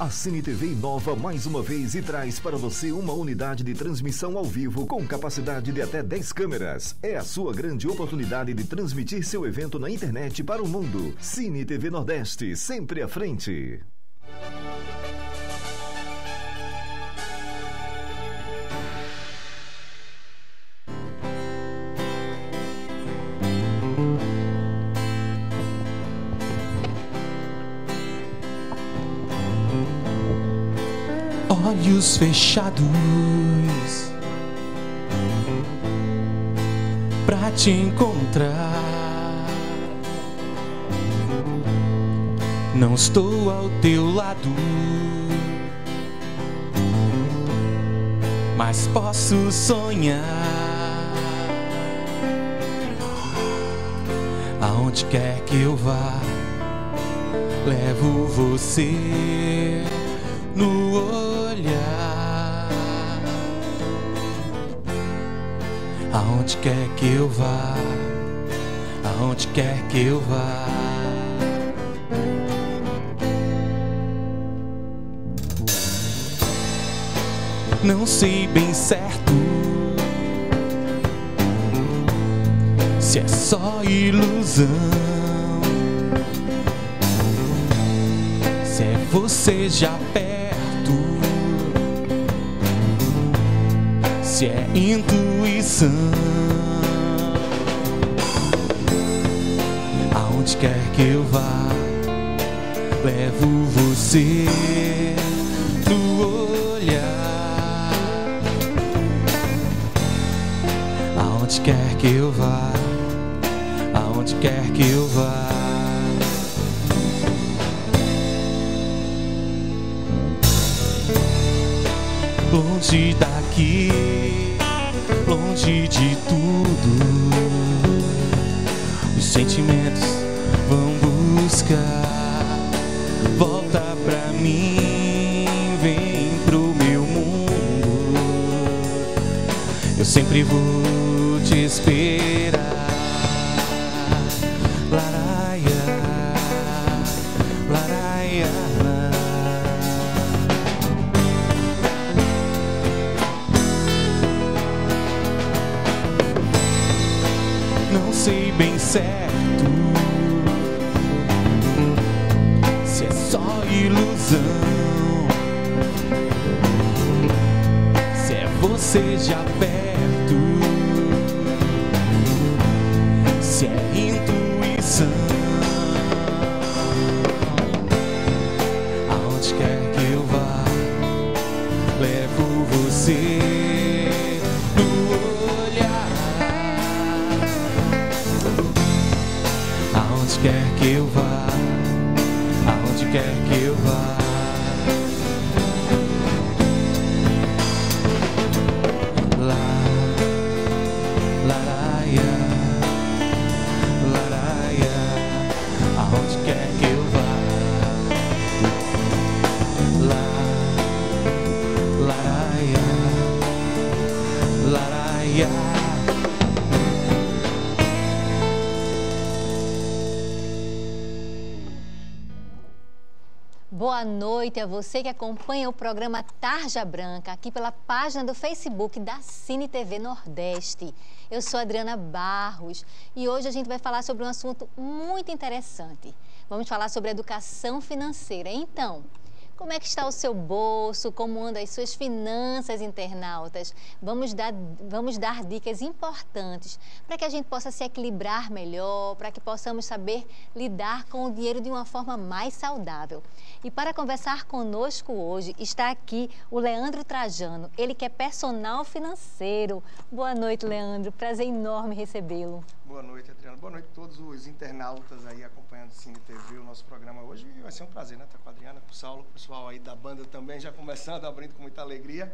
A Cine TV inova mais uma vez e traz para você uma unidade de transmissão ao vivo com capacidade de até 10 câmeras. É a sua grande oportunidade de transmitir seu evento na internet para o mundo. Cine TV Nordeste, sempre à frente. Olhos fechados pra te encontrar. Não estou ao teu lado, mas posso sonhar. Aonde quer que eu vá, levo você no olhar. Aonde quer que eu vá, aonde quer que eu vá. Não sei bem certo se é só ilusão. Se é você já perto, se é intuição. Aonde quer que eu vá, levo você no olhar. Aonde quer que eu vá, aonde quer que eu vá. longe daqui, longe de tudo. Os sentimentos vão buscar, volta pra mim, vem pro meu mundo. Eu sempre vou te esperar. Noite a você que acompanha o programa Tarja Branca, aqui pela página do Facebook da Cine TV Nordeste. Eu sou Adriana Barros e hoje a gente vai falar sobre um assunto muito interessante. Vamos falar sobre educação financeira. Então, como é que está o seu bolso? Como andam as suas finanças, internautas? Vamos dar, vamos dar dicas importantes para que a gente possa se equilibrar melhor, para que possamos saber lidar com o dinheiro de uma forma mais saudável. E para conversar conosco hoje está aqui o Leandro Trajano, ele que é personal financeiro. Boa noite, Leandro. Prazer enorme recebê-lo. Boa noite, Adriano. Boa noite a todos os internautas aí acompanhando o Cine TV, o nosso programa hoje. E vai ser um prazer, né? Estar com a Adriana, com o Saulo, o pessoal aí da banda também, já começando, abrindo com muita alegria.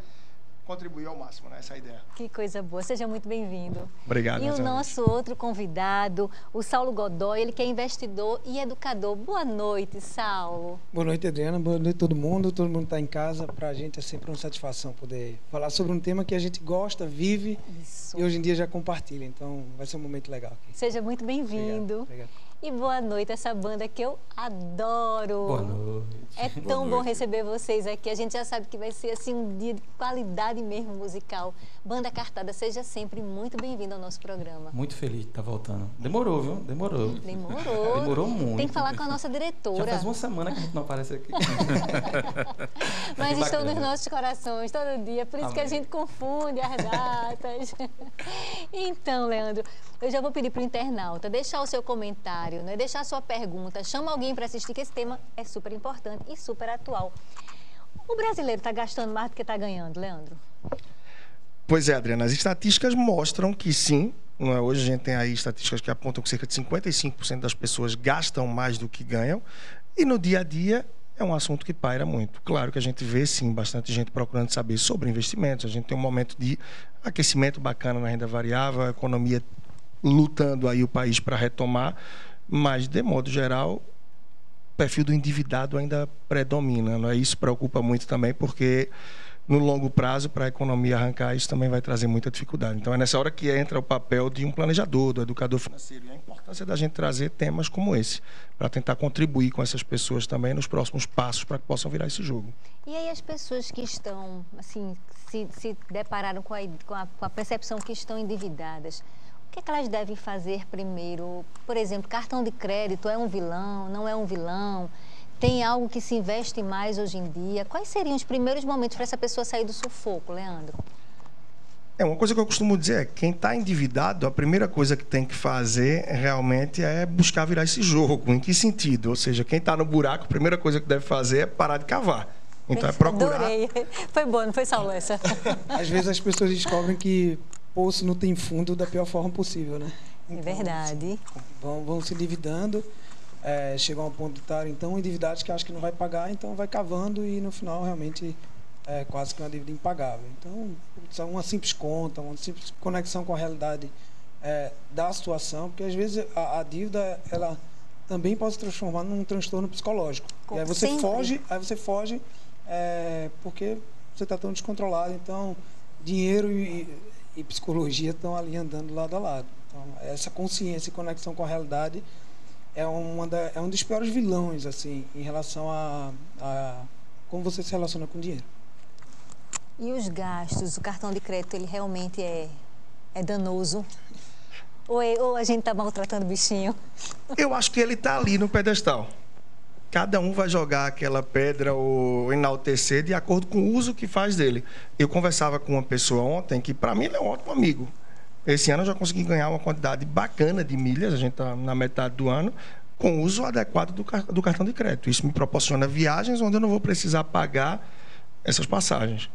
Contribuir ao máximo, né? Essa é a ideia. Que coisa boa. Seja muito bem-vindo. Obrigado, E o nosso outro convidado, o Saulo Godoy, ele que é investidor e educador. Boa noite, Saulo. Boa noite, Adriana. Boa noite, todo mundo. Todo mundo está em casa. Para a gente é sempre uma satisfação poder falar sobre um tema que a gente gosta, vive Isso. e hoje em dia já compartilha. Então, vai ser um momento legal aqui. Seja muito Obrigado, bem-vindo. obrigado. E boa noite, essa banda que eu adoro. Boa noite. É tão bom receber vocês aqui. A gente já sabe que vai ser assim um dia de qualidade mesmo musical. Banda Cartada, seja sempre muito bem-vindo ao nosso programa. Muito feliz de estar voltando. Demorou, viu? Demorou. Demorou. Demorou muito. Tem que falar com a nossa diretora. Já faz uma semana que a gente não aparece aqui. Mas estão nos nossos corações todo dia, por isso Amém. que a gente confunde as datas. então, Leandro, eu já vou pedir para o internauta deixar o seu comentário, né? deixar sua pergunta, chama alguém para assistir, que esse tema é super importante e super atual. O brasileiro está gastando mais do que está ganhando, Leandro? Pois é, Adriana, as estatísticas mostram que sim. É? Hoje a gente tem aí estatísticas que apontam que cerca de 55% das pessoas gastam mais do que ganham. E no dia a dia é um assunto que paira muito. Claro que a gente vê, sim, bastante gente procurando saber sobre investimentos. A gente tem um momento de aquecimento bacana na renda variável, a economia lutando aí o país para retomar, mas, de modo geral, o perfil do endividado ainda predomina. Não é? Isso preocupa muito também, porque no longo prazo, para a economia arrancar, isso também vai trazer muita dificuldade. Então, é nessa hora que entra o papel de um planejador, do educador financeiro, e a importância da gente trazer temas como esse, para tentar contribuir com essas pessoas também nos próximos passos para que possam virar esse jogo. E aí, as pessoas que estão, assim, se, se depararam com a, com, a, com a percepção que estão endividadas, o que, é que elas devem fazer primeiro? Por exemplo, cartão de crédito é um vilão, não é um vilão? Tem algo que se investe mais hoje em dia? Quais seriam os primeiros momentos para essa pessoa sair do sufoco, Leandro? É, uma coisa que eu costumo dizer é quem está endividado, a primeira coisa que tem que fazer realmente é buscar virar esse jogo. Em que sentido? Ou seja, quem está no buraco, a primeira coisa que deve fazer é parar de cavar. Então é procurar. Adorei. Foi bom, não foi, Saulo, essa? Às vezes as pessoas descobrem que poço não tem fundo da pior forma possível, né? Então, é verdade. Vão, vão se endividando é, chegam ao ponto de estar então endividados que acham que não vai pagar, então vai cavando e no final realmente é quase que uma dívida impagável. Então, são uma simples conta, uma simples conexão com a realidade é, da situação, porque às vezes a, a, dívida ela também pode se transformar num transtorno psicológico. e aí você Sempre. foge, aí você foge é, porque você está tão descontrolado. Então, dinheiro e, e psicologia estão ali andando lado a lado. Então, essa consciência e conexão com a realidade é, uma da, é um dos piores vilões, assim, em relação a, a como você se relaciona com dinheiro. E os gastos, o cartão de crédito, ele realmente é, é danoso? Ou, é, ou a gente está maltratando o bichinho? Eu acho que ele está ali no pedestal. Cada um vai jogar aquela pedra ou enaltecer de acordo com o uso que faz dele. Eu conversava com uma pessoa ontem que, para mim, ele é um ótimo amigo. Esse ano eu já consegui ganhar uma quantidade bacana de milhas, a gente está na metade do ano, com o uso adequado do, do cartão de crédito. Isso me proporciona viagens onde eu não vou precisar pagar essas passagens.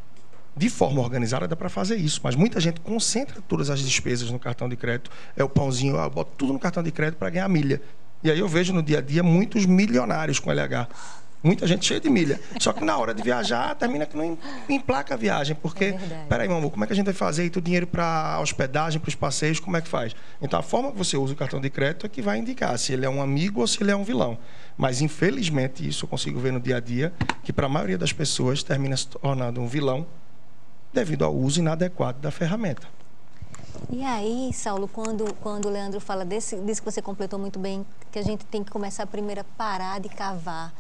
De forma organizada dá para fazer isso, mas muita gente concentra todas as despesas no cartão de crédito. É o pãozinho, eu boto tudo no cartão de crédito para ganhar milha. E aí eu vejo no dia a dia muitos milionários com LH. Muita gente cheia de milha. Só que na hora de viajar, termina que não emplaca a viagem. Porque, é peraí, meu amor, como é que a gente vai fazer? E o dinheiro para hospedagem, para os passeios, como é que faz? Então, a forma que você usa o cartão de crédito é que vai indicar se ele é um amigo ou se ele é um vilão. Mas, infelizmente, isso eu consigo ver no dia a dia, que para a maioria das pessoas termina se tornando um vilão devido ao uso inadequado da ferramenta. E aí, Saulo, quando, quando o Leandro fala desse, desse que você completou muito bem, que a gente tem que começar primeiro a parar de cavar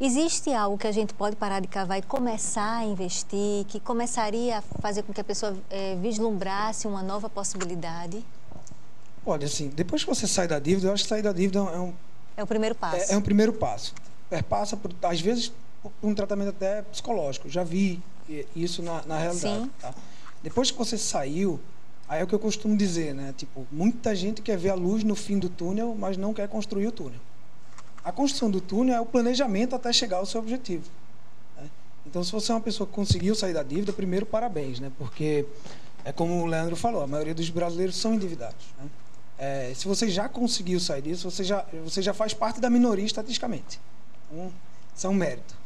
Existe algo que a gente pode parar de cavar e começar a investir, que começaria a fazer com que a pessoa é, vislumbrasse uma nova possibilidade? Olha, assim, depois que você sai da dívida, eu acho que sair da dívida é um... É o primeiro passo. É, é um primeiro passo. É, passa, por, às vezes, por um tratamento até psicológico. Já vi isso na, na realidade. Sim. Tá? Depois que você saiu, aí é o que eu costumo dizer, né? Tipo, muita gente quer ver a luz no fim do túnel, mas não quer construir o túnel. A construção do túnel é o planejamento até chegar ao seu objetivo. Né? Então, se você é uma pessoa que conseguiu sair da dívida, primeiro, parabéns, né? Porque, é como o Leandro falou, a maioria dos brasileiros são endividados. Né? É, se você já conseguiu sair disso, você já, você já faz parte da minoria estatisticamente. Então, isso é um mérito.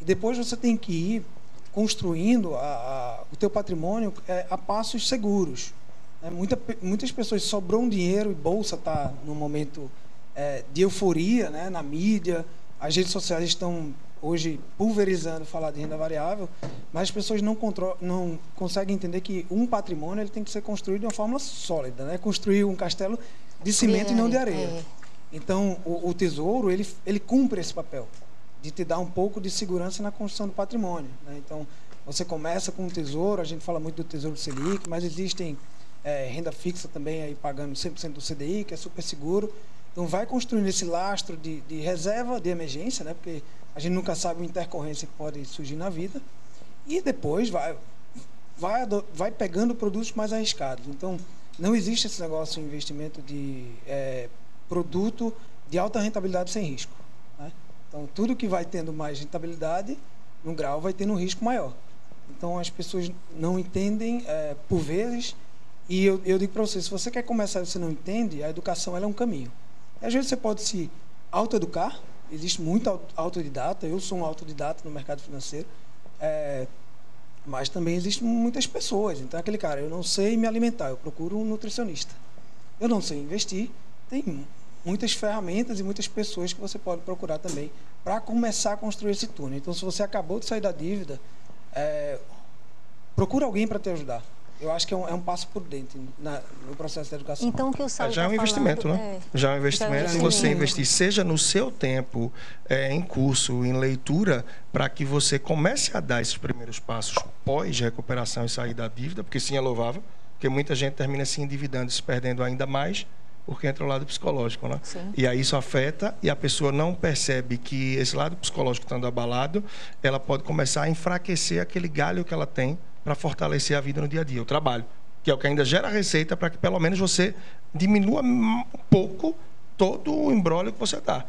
E depois você tem que ir construindo a, a, o teu patrimônio é, a passos seguros. Né? Muita, muitas pessoas sobrou um dinheiro e bolsa está no momento é, de euforia né, na mídia. As redes sociais estão hoje pulverizando falar de renda variável, mas as pessoas não, não conseguem entender que um patrimônio ele tem que ser construído de uma forma sólida, né? Construir um castelo de cimento e não de areia. É. Então, o, o, tesouro ele, ele cumpre esse papel. de te dar um pouco de segurança na construção do patrimônio. Né? Então, você começa com o tesouro, a gente fala muito do tesouro Selic, mas existem é, renda fixa também aí pagando 100% do CDI, que é super seguro. Então, vai construindo esse lastro de, de reserva de emergência, né? porque a gente nunca sabe uma intercorrência que pode surgir na vida. E depois vai, vai, vai pegando produtos mais arriscados. Então, não existe esse negócio de investimento de é, produto de alta rentabilidade sem risco. Né? Então, tudo que vai tendo mais rentabilidade, num grau, vai tendo um risco maior. Então, as pessoas não entendem, é, por vezes, e eu, eu digo para você, se você quer começar e você não entende, a educação é um caminho. E, às vezes você pode se autoeducar, existe muito autodidata, eu sou um autodidata no mercado financeiro, é, mas também existem muitas pessoas. Então, aquele cara, eu não sei me alimentar, eu procuro um nutricionista. Eu não sei investir, tem muitas ferramentas e muitas pessoas que você pode procurar também para começar a construir esse túnel. Então, se você acabou de sair da dívida, é, procura alguém para te ajudar. Eu acho que é um, é um passo por dentro na, no processo de educação. Então, o que o Saulo é, Já é um tá investimento, falando, né? É, já é um investimento já é um você investir, seja no seu tempo, é, em curso, em leitura, para que você comece a dar esses primeiros passos pós-recuperação e sair da dívida, porque sim é louvável, porque muita gente termina se endividando e se perdendo ainda mais, porque entra o lado psicológico, né? Sim. E aí isso afeta e a pessoa não percebe que esse lado psicológico estando abalado, ela pode começar a enfraquecer aquele galho que ela tem para fortalecer a vida no dia a dia, o trabalho, que é o que ainda gera receita para que pelo menos você diminua um pouco todo o embrólio que você dá.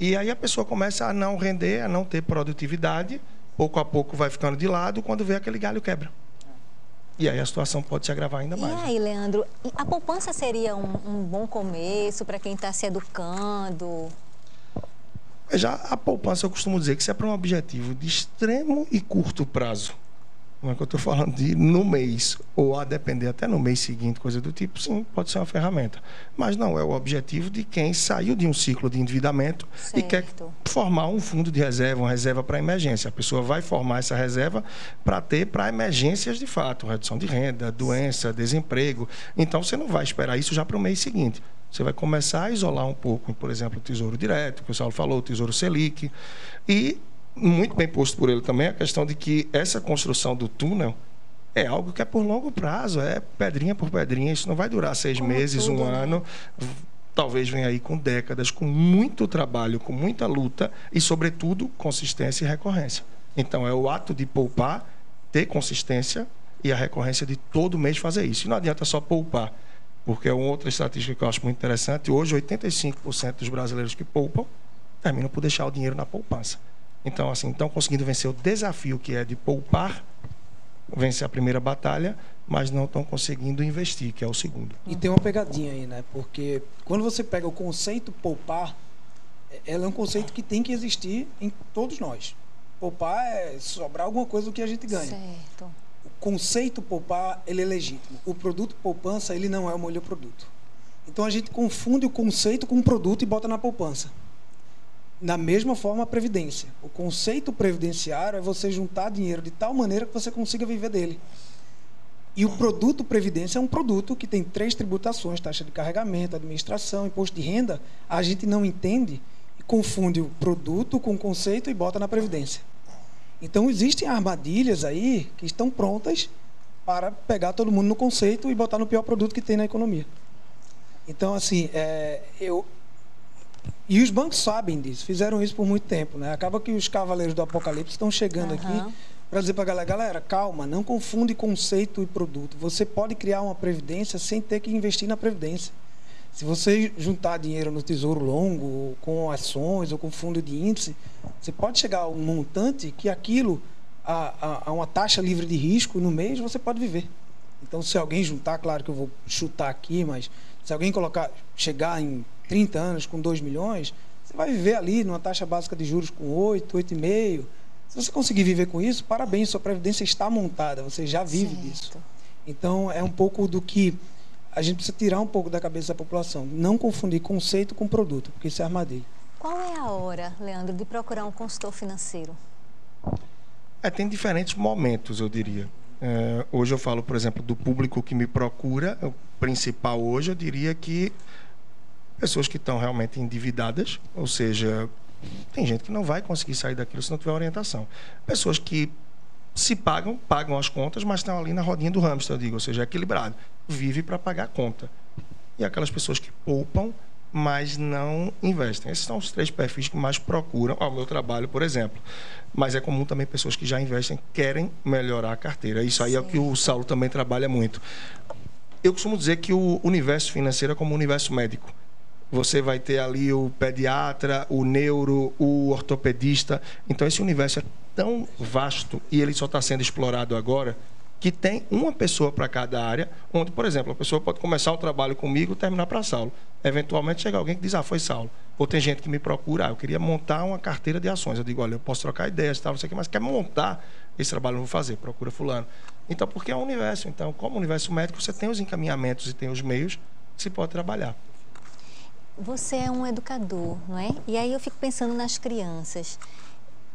E aí a pessoa começa a não render, a não ter produtividade, pouco a pouco vai ficando de lado, quando vê aquele galho quebra. E aí a situação pode se agravar ainda E mais. né? aí, Leandro, e a poupança seria um, um bom começo para quem está se educando? Já a poupança, eu costumo dizer que isso é para um objetivo de extremo e curto prazo. Não é que eu estou falando de no mês, ou a depender até no mês seguinte, coisa do tipo, sim, pode ser uma ferramenta. Mas não é o objetivo de quem saiu de um ciclo de endividamento e quer Certo. formar um fundo de reserva, uma reserva para emergência. A pessoa vai formar essa reserva para ter para emergências de fato, redução de renda, doença, desemprego. Então você não vai esperar isso já para o mês seguinte. Você vai começar a isolar um pouco, por exemplo, o Tesouro Direto, que o Saulo falou, o Tesouro Selic. E, muito bem posto por ele também, a questão de que essa construção do túnel é algo que é por longo prazo, é pedrinha por pedrinha. Isso não vai durar seis Como meses, tudo, um né? ano. Talvez venha aí com décadas, com muito trabalho, com muita luta e, sobretudo, consistência e recorrência. Então, é o ato de poupar, ter consistência e a recorrência de todo mês fazer isso. E não adianta só poupar, porque é outra estatística que eu acho muito interessante. Hoje, 85% dos brasileiros que poupam terminam por deixar o dinheiro na poupança. Então, assim, estão conseguindo vencer o desafio que é de poupar, vencer a primeira batalha, mas não estão conseguindo investir, que é o segundo. E tem uma pegadinha aí, né? Porque quando você pega o conceito poupar, é- ela é um conceito que tem que existir em todos nós. Poupar é sobrar alguma coisa do que a gente ganha. Certo. O conceito poupar, ele é legítimo. O produto poupança, ele não é o melhor produto. Então a gente confunde o conceito com o produto e bota na poupança. Da mesma forma a previdência. O conceito previdenciário é você juntar dinheiro de tal maneira que você consiga viver dele. E o produto previdência é um produto que tem três tributações: taxa de carregamento, administração, imposto de renda. A gente não entende e confunde o produto com o conceito e bota na previdência. Então existem armadilhas aí que estão prontas para pegar todo mundo no conceito e botar no pior produto que tem na economia. Então assim, é, eu e os bancos sabem disso, fizeram isso por muito tempo, né? Acaba que os cavaleiros do apocalipse estão chegando Aham. aqui para dizer para a galera, galera, calma, não confunde conceito e produto. Você pode criar uma previdência sem ter que investir na previdência. Se você juntar dinheiro no tesouro longo, ou com ações ou com fundo de índice, você pode chegar a um montante que aquilo, a, a, a uma taxa livre de risco no mês, você pode viver. Então, se alguém juntar, claro que eu vou chutar aqui, mas se alguém colocar, chegar em 30 anos com 2 milhões, você vai viver ali numa taxa básica de juros com 8, 8,5. Se você conseguir viver com isso, parabéns, sua previdência está montada, você já vive Certo. disso. Então, é um pouco do que a gente precisa tirar um pouco da cabeça da população. Não confundir conceito com produto, porque isso é armadilha. Qual é a hora, Leandro, de procurar um consultor financeiro? É, tem diferentes momentos, eu diria. É, hoje eu falo, por exemplo, do público que me procura. O principal hoje, eu diria que pessoas que estão realmente endividadas, ou seja, Tem gente que não vai conseguir sair daquilo se não tiver orientação. Pessoas que se pagam, pagam as contas, mas estão ali na rodinha do hamster, eu digo, ou seja, é equilibrado. Vive para pagar a conta. E aquelas pessoas que poupam, mas não investem. Esses são os três perfis que mais procuram ao meu trabalho, por exemplo. Mas é comum também pessoas que já investem querem melhorar a carteira. Isso aí Sim. é o que o Saulo também trabalha muito. Eu costumo dizer que o universo financeiro é como o universo médico. Você vai ter ali o pediatra, o neuro, o ortopedista. Então, esse universo é tão vasto e ele só está sendo explorado agora que tem uma pessoa para cada área, onde, por exemplo, a pessoa pode começar o trabalho comigo e terminar para Saulo. Eventualmente chega alguém que diz, ah, foi Saulo. Ou tem gente que me procura, ah, eu queria montar uma carteira de ações. Eu digo, olha, eu posso trocar ideias tal, não sei o que, mas quer montar esse trabalho, eu vou fazer, procura fulano. Então, porque é um universo. Então, como universo médico, você tem os encaminhamentos e tem os meios que se pode trabalhar. Você é um educador, não é? E aí eu fico pensando nas crianças.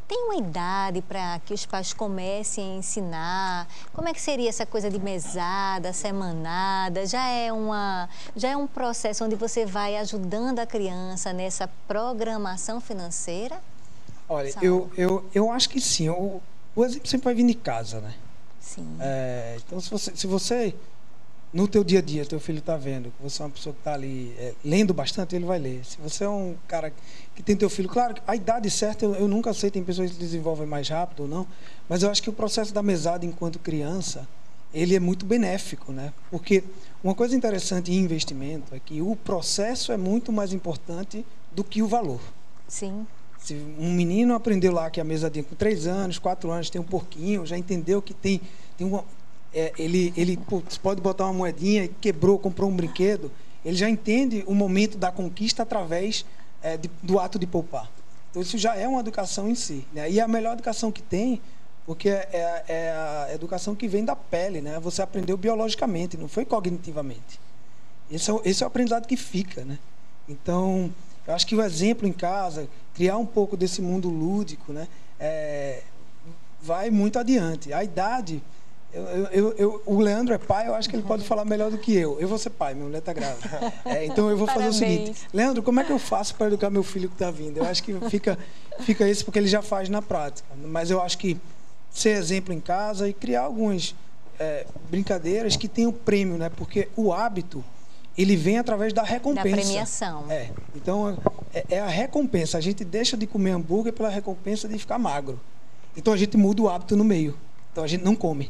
Tem uma idade para que os pais comecem a ensinar? Como é que seria essa coisa de mesada, semanada? Já é, uma, já é um processo onde você vai ajudando a criança nessa programação financeira? Olha, eu, eu, eu acho que sim. O, o exemplo sempre vai vir de casa, né? Sim. É, então, se você, se você no teu dia a dia, teu filho está vendo que você é uma pessoa que está ali é, lendo bastante, ele vai ler. Se você é um cara que tem teu filho, claro, a idade certa eu, eu nunca sei, tem pessoas que desenvolvem mais rápido ou não, mas eu acho que o processo da mesada enquanto criança, ele é muito benéfico, né? Porque uma coisa interessante em investimento é que o processo é muito mais importante do que o valor. Sim. Se um menino aprendeu lá que a mesadinha com três anos, quatro anos tem um porquinho, já entendeu que tem, tem uma, é, ele, ele putz, pode botar uma moedinha, quebrou, comprou um brinquedo, ele já entende o momento da conquista através é, de, do ato de poupar. Então, isso já é uma educação em si. Né? E é a melhor educação que tem, porque é, é, é a educação que vem da pele. Né? Você aprendeu biologicamente, não foi cognitivamente. Esse é, esse é o aprendizado que fica. Né? Então, eu acho que o exemplo em casa, criar um pouco desse mundo lúdico, né? É, vai muito adiante. A idade eu, eu, eu, o Leandro é pai, eu acho que ele pode falar melhor do que eu. Eu vou ser pai, minha mulher está grávida. É, então eu vou fazer Parabéns. o seguinte: Leandro, como é que eu faço para educar meu filho que está vindo? Eu acho que fica, fica isso porque ele já faz na prática. Mas eu acho que ser exemplo em casa e criar algumas é, brincadeiras que tenham prêmio, né? Porque o hábito ele vem através da recompensa. Da premiação. É. Então é, é a recompensa. A gente deixa de comer hambúrguer pela recompensa de ficar magro. Então a gente muda o hábito no meio. Então a gente não come.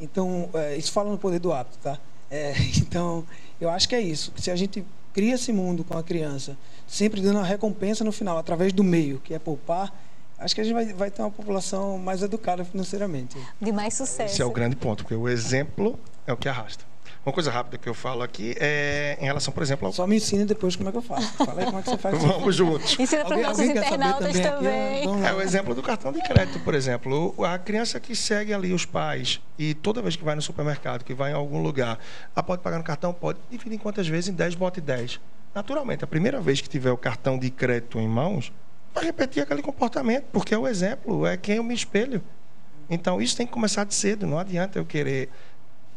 Então, é, isso fala no poder do hábito, tá? É, então, eu acho que é isso. Se a gente cria esse mundo com a criança, sempre dando a recompensa no final, através do meio, que é poupar, acho que a gente vai, vai ter uma população mais educada financeiramente. De mais sucesso. Esse é o grande ponto, porque o exemplo é o que arrasta. Uma coisa rápida que eu falo aqui é em relação, por exemplo... Ao... Só me ensine depois como é que eu faço. Fala aí como é que você faz. Vamos juntos. Ensina para os nossos internautas também. também. É, o exemplo do cartão de crédito, por exemplo. A criança que segue ali os pais e toda vez que vai no supermercado, que vai em algum lugar, ela pode pagar no cartão? Pode. Dividir em quantas vezes? Em 10, bote 10. Naturalmente, a primeira vez que tiver o cartão de crédito em mãos, vai repetir aquele comportamento, porque é o exemplo, é quem eu me espelho. Então, isso tem que começar de cedo. Não adianta eu querer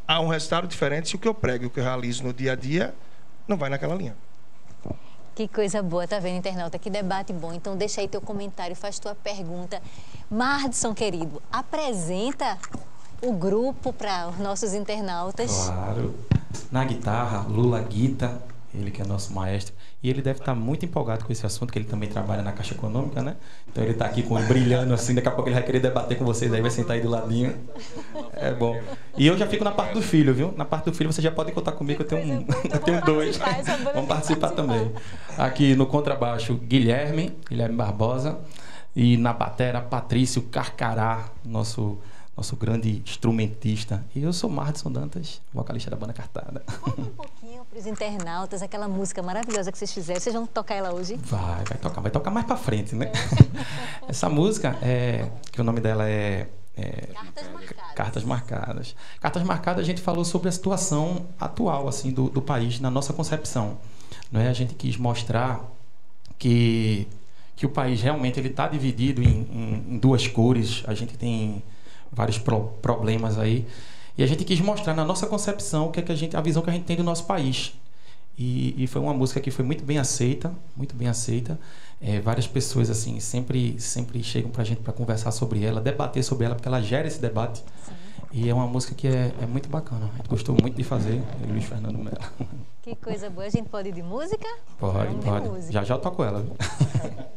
há um resultado diferente se o que eu prego e o que eu realizo no dia a dia não vai naquela linha. Que coisa boa, tá vendo, internauta? Que debate bom. Então, deixa aí teu comentário, faz tua pergunta. Mardson, querido, apresenta o grupo para os nossos internautas. Claro. Na guitarra, Lula Guita, ele que é nosso maestro. E ele deve estar muito empolgado com esse assunto, que ele também trabalha na Caixa Econômica, né? Então ele está aqui com brilhando assim, daqui a pouco ele vai querer debater com vocês, aí vai sentar aí do ladinho. É bom. E eu já fico na parte do filho, viu? Na parte do filho você já pode contar comigo, eu tenho um, eu tenho dois. Vamos participar também. Aqui no contrabaixo, Guilherme, Guilherme Barbosa. E na batera, Patrício Carcará, nosso nosso grande instrumentista. E eu sou Mardson Dantas, vocalista da banda Cartada. Conta um pouquinho para os internautas aquela música maravilhosa que vocês fizeram. Vocês vão tocar ela hoje? Vai, vai tocar. Vai tocar mais para frente, né? É. Essa música, é, que o nome dela é, é, Cartas Marcadas. Cartas Marcadas. Cartas Marcadas, a gente falou sobre a situação atual assim do, do país na nossa concepção. Não é? A gente quis mostrar que, que o país realmente ele está dividido em, em, em duas cores. A gente tem vários pro problemas aí. E a gente quis mostrar na nossa concepção o que é que a gente, a visão que a gente tem do nosso país. E, e, foi uma música que foi muito bem aceita, muito bem aceita. É, várias pessoas assim sempre sempre chegam para a gente para conversar sobre ela, debater sobre ela, porque ela gera esse debate. Sim. E é uma música que é, é muito bacana. A gente gostou muito de fazer, eu Luiz Fernando Mello. Que coisa boa. A gente pode ir de música? Pode, Vamos pode. Música. Já já toco ela.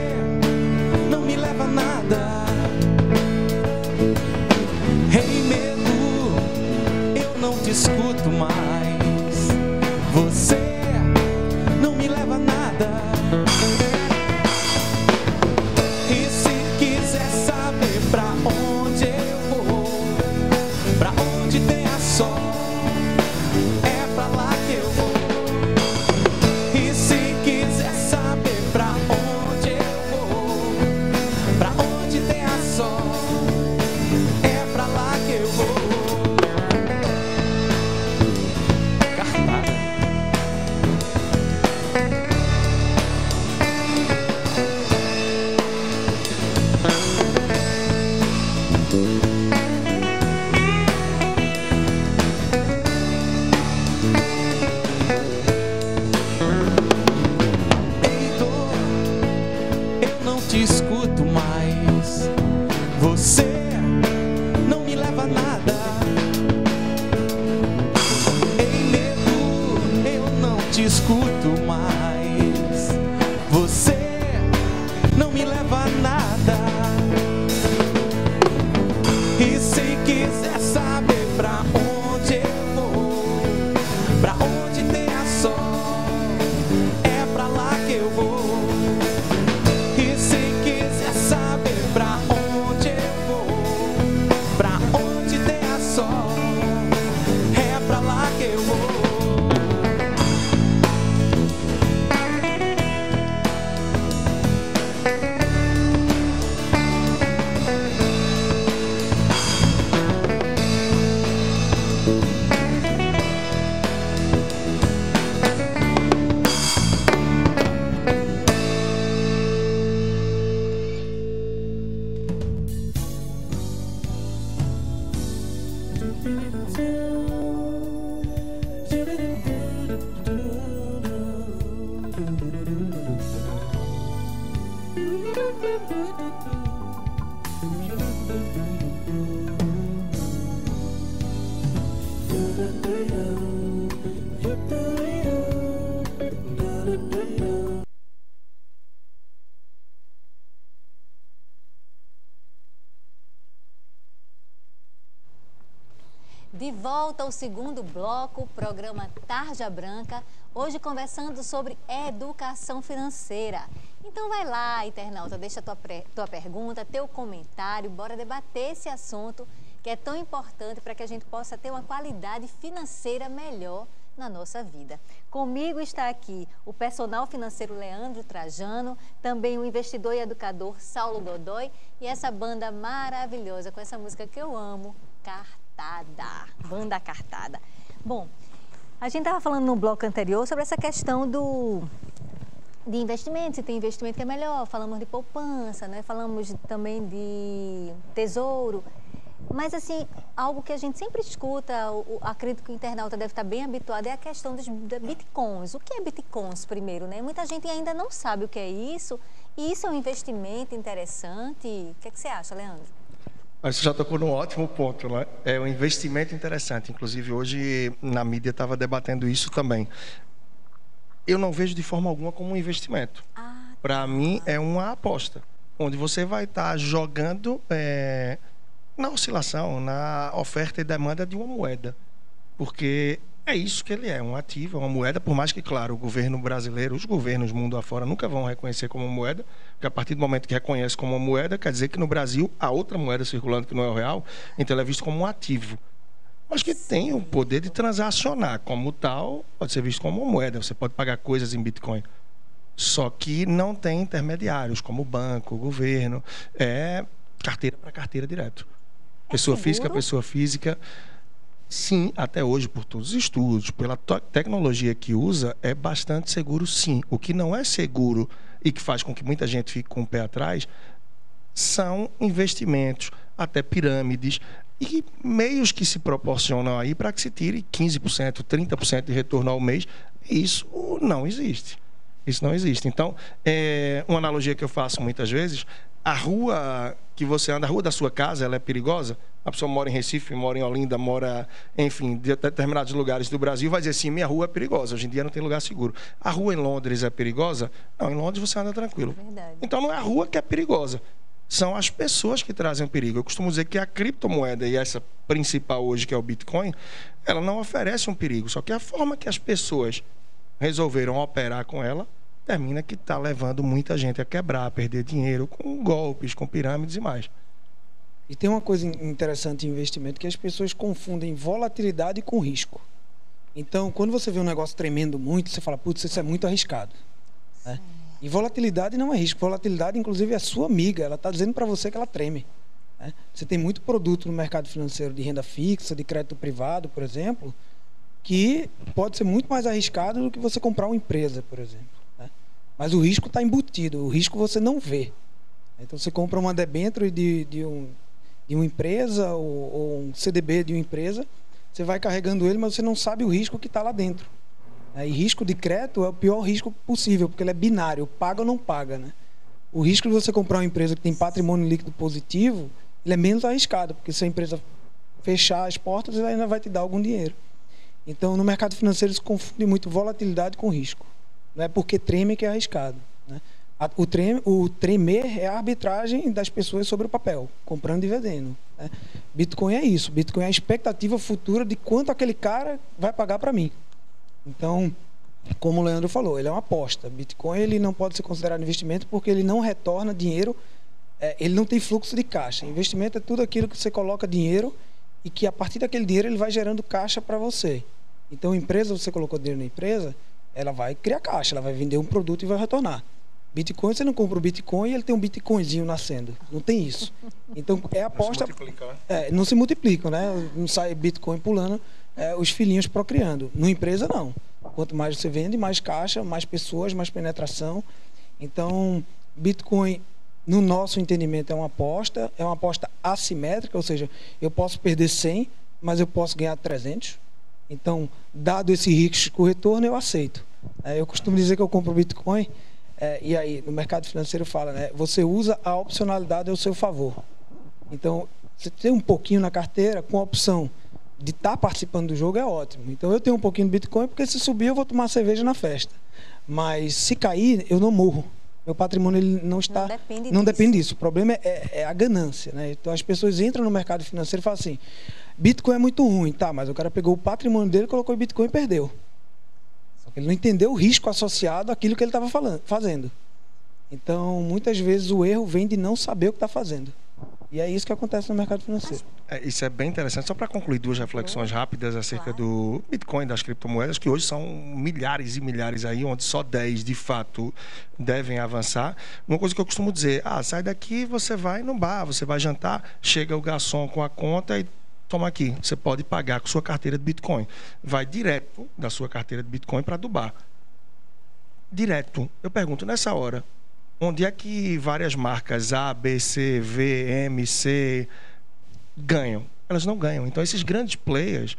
volta ao segundo bloco, programa Tarja Branca, hoje conversando sobre educação financeira. Então vai lá, internauta, deixa tua, tua pergunta, teu comentário, bora debater esse assunto que é tão importante para que a gente possa ter uma qualidade financeira melhor na nossa vida. Comigo está aqui o personal financeiro Leandro Trajano, também o investidor e educador Saulo Godoy e essa banda maravilhosa com essa música que eu amo, Carta cartada, banda cartada. Bom, a gente estava falando no bloco anterior sobre essa questão do de investimento, se tem investimento que é melhor, falamos de poupança, né? falamos também de tesouro. Mas, assim, algo que a gente sempre escuta, o, acredito que o internauta deve estar bem habituado, é a questão dos bitcoins. O que é bitcoins, primeiro, né? Muita gente ainda não sabe o que é isso. E isso é um investimento interessante. O que, é que você acha, Leandro? Você já tocou num ótimo ponto, né? É um investimento interessante. Inclusive, hoje na mídia estava debatendo isso também. Eu não vejo de forma alguma como um investimento. Ah, tá. Para mim, é uma aposta. Onde você vai estar tá jogando é, na oscilação, na oferta e demanda de uma moeda. Porque é isso que ele é, um ativo, uma moeda, por mais que, claro, o governo brasileiro, os governos mundo afora nunca vão reconhecer como moeda, porque a partir do momento que reconhece como uma moeda, quer dizer que no Brasil há outra moeda circulando que não é o real, então ele é visto como um ativo. mas que tem o poder de transacionar. Como tal, pode ser visto como uma moeda. Você pode pagar coisas em Bitcoin. Só que não tem intermediários, como banco, governo. É carteira para carteira direto. É pessoa seguro? física, pessoa física. Sim, até hoje, por todos os estudos, pela tecnologia que usa, é bastante seguro, sim. O que não é seguro e que faz com que muita gente fique com o pé atrás são investimentos, até pirâmides e meios que se proporcionam aí para que se tire 15%, 30% de retorno ao mês. Isso não existe. Isso não existe. Então, é, uma analogia que eu faço muitas vezes, a rua que você anda, a rua da sua casa, ela é perigosa? A pessoa mora em Recife, mora em Olinda, mora, enfim, em determinados lugares do Brasil, vai dizer assim: minha rua é perigosa. Hoje em dia não tem lugar seguro. A rua em Londres é perigosa? Não, em Londres você anda tranquilo. Verdade. Então não é a rua que é perigosa. São as pessoas que trazem perigo. Eu costumo dizer que a criptomoeda, e essa principal hoje, que é o Bitcoin, ela não oferece um perigo. Só que a forma que as pessoas resolveram operar com ela termina que está levando muita gente a quebrar, a perder dinheiro com golpes, com pirâmides e mais. E tem uma coisa interessante em investimento que as pessoas confundem volatilidade com risco. Então, quando você vê um negócio tremendo muito, você fala, putz, isso é muito arriscado. Né? E volatilidade não é risco. Volatilidade, inclusive, é sua amiga. Ela está dizendo para você que ela treme. Né? Você tem muito produto no mercado financeiro de renda fixa, de crédito privado, por exemplo, que pode ser muito mais arriscado do que você comprar uma empresa, por exemplo. Né? Mas o risco está embutido. O risco você não vê. Então, você compra uma debênture de, de um de uma empresa ou, ou um CDB de uma empresa, você vai carregando ele, mas você não sabe o risco que está lá dentro. É, e risco de crédito é o pior risco possível, porque ele é binário, paga ou não paga. Né? O risco de você comprar uma empresa que tem patrimônio líquido positivo, ele é menos arriscado, porque se a empresa fechar as portas, ela ainda vai te dar algum dinheiro. Então, no mercado financeiro, se confunde muito volatilidade com risco. Não é porque treme que é arriscado. Né? O, trem, o tremer é a arbitragem das pessoas sobre o papel, comprando e vendendo. Né? Bitcoin é isso. Bitcoin é a expectativa futura de quanto aquele cara vai pagar para mim. Então, como o Leandro falou, ele é uma aposta. Bitcoin ele não pode ser considerado investimento porque ele não retorna dinheiro, é, ele não tem fluxo de caixa. Investimento é tudo aquilo que você coloca dinheiro e que a partir daquele dinheiro ele vai gerando caixa para você. Então, empresa, você colocou dinheiro na empresa, ela vai criar caixa, ela vai vender um produto e vai retornar. Bitcoin, você não compra um Bitcoin e ele tem um Bitcoinzinho nascendo. Não tem isso. Então é aposta. Não se, multiplica, é, não se multiplicam, né? Não sai Bitcoin pulando, é, os filhinhos procriando. No empresa, não. Quanto mais você vende, mais caixa, mais pessoas, mais penetração. Então, Bitcoin, no nosso entendimento, é uma aposta, é uma aposta assimétrica, ou seja, eu posso perder 100, mas eu posso ganhar 300. Então, dado esse risco retorno, eu aceito. É, eu costumo dizer que eu compro Bitcoin é, e aí, no mercado financeiro fala, né? Você usa a opcionalidade ao seu favor. Então, você tem um pouquinho na carteira com a opção de estar tá participando do jogo é ótimo. Então, eu tenho um pouquinho de Bitcoin porque se subir eu vou tomar cerveja na festa. Mas se cair, eu não morro. Meu patrimônio ele não está. Não depende, não disso. depende disso. O problema é, é, a ganância. Né? Então as pessoas entram no mercado financeiro e falam assim: Bitcoin é muito ruim, tá? Mas o cara pegou o patrimônio dele, colocou em Bitcoin e perdeu. Ele não entendeu o risco associado àquilo que ele estava fazendo. Então, muitas vezes o erro vem de não saber o que está fazendo. E é isso que acontece no mercado financeiro. É, isso é bem interessante. Só para concluir duas reflexões rápidas acerca do Bitcoin, das criptomoedas, que hoje são milhares e milhares aí, onde só 10 de fato devem avançar. Uma coisa que eu costumo dizer: ah, sai daqui, você vai no bar, você vai jantar, chega o garçom com a conta e toma aqui, você pode pagar com sua carteira de Bitcoin. Vai direto da sua carteira de Bitcoin para Dubai. Direto. Eu pergunto, nessa hora, onde é que várias marcas A, B, C, V, M, C ganham? Elas não ganham. Então, esses grandes players,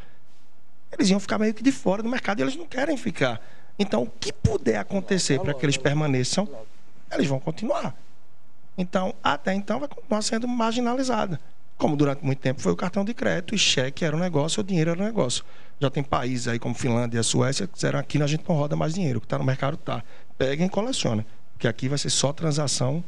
eles iam ficar meio que de fora do mercado e eles não querem ficar. Então, o que puder acontecer para que eles permaneçam, eles vão continuar. Então, até então, vai continuar sendo marginalizada como durante muito tempo foi o cartão de crédito e cheque era um negócio, o dinheiro era um negócio. Já tem países aí como Finlândia e Suécia que disseram aqui a gente não roda mais dinheiro, o que está no mercado está. Peguem e coleciona, porque aqui vai ser só transação.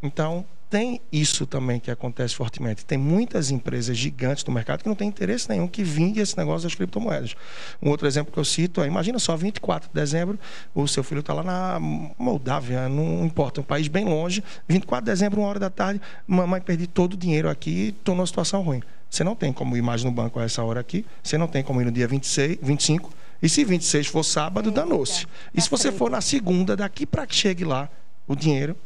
Então, tem isso também que acontece fortemente. Tem muitas empresas gigantes do mercado que não têm interesse nenhum que vingue esse negócio das criptomoedas. Um outro exemplo que eu cito é, imagina só, 24 de dezembro, o seu filho está lá na Moldávia, não importa, um país bem longe, 24 de dezembro, uma hora da tarde, mamãe perdi todo o dinheiro aqui e estou numa situação ruim. Você não tem como ir mais no banco a essa hora aqui, você não tem como ir no dia 26, 25, e se 26 for sábado, danou-se. E se você for na segunda, daqui para que chegue lá, o dinheiro,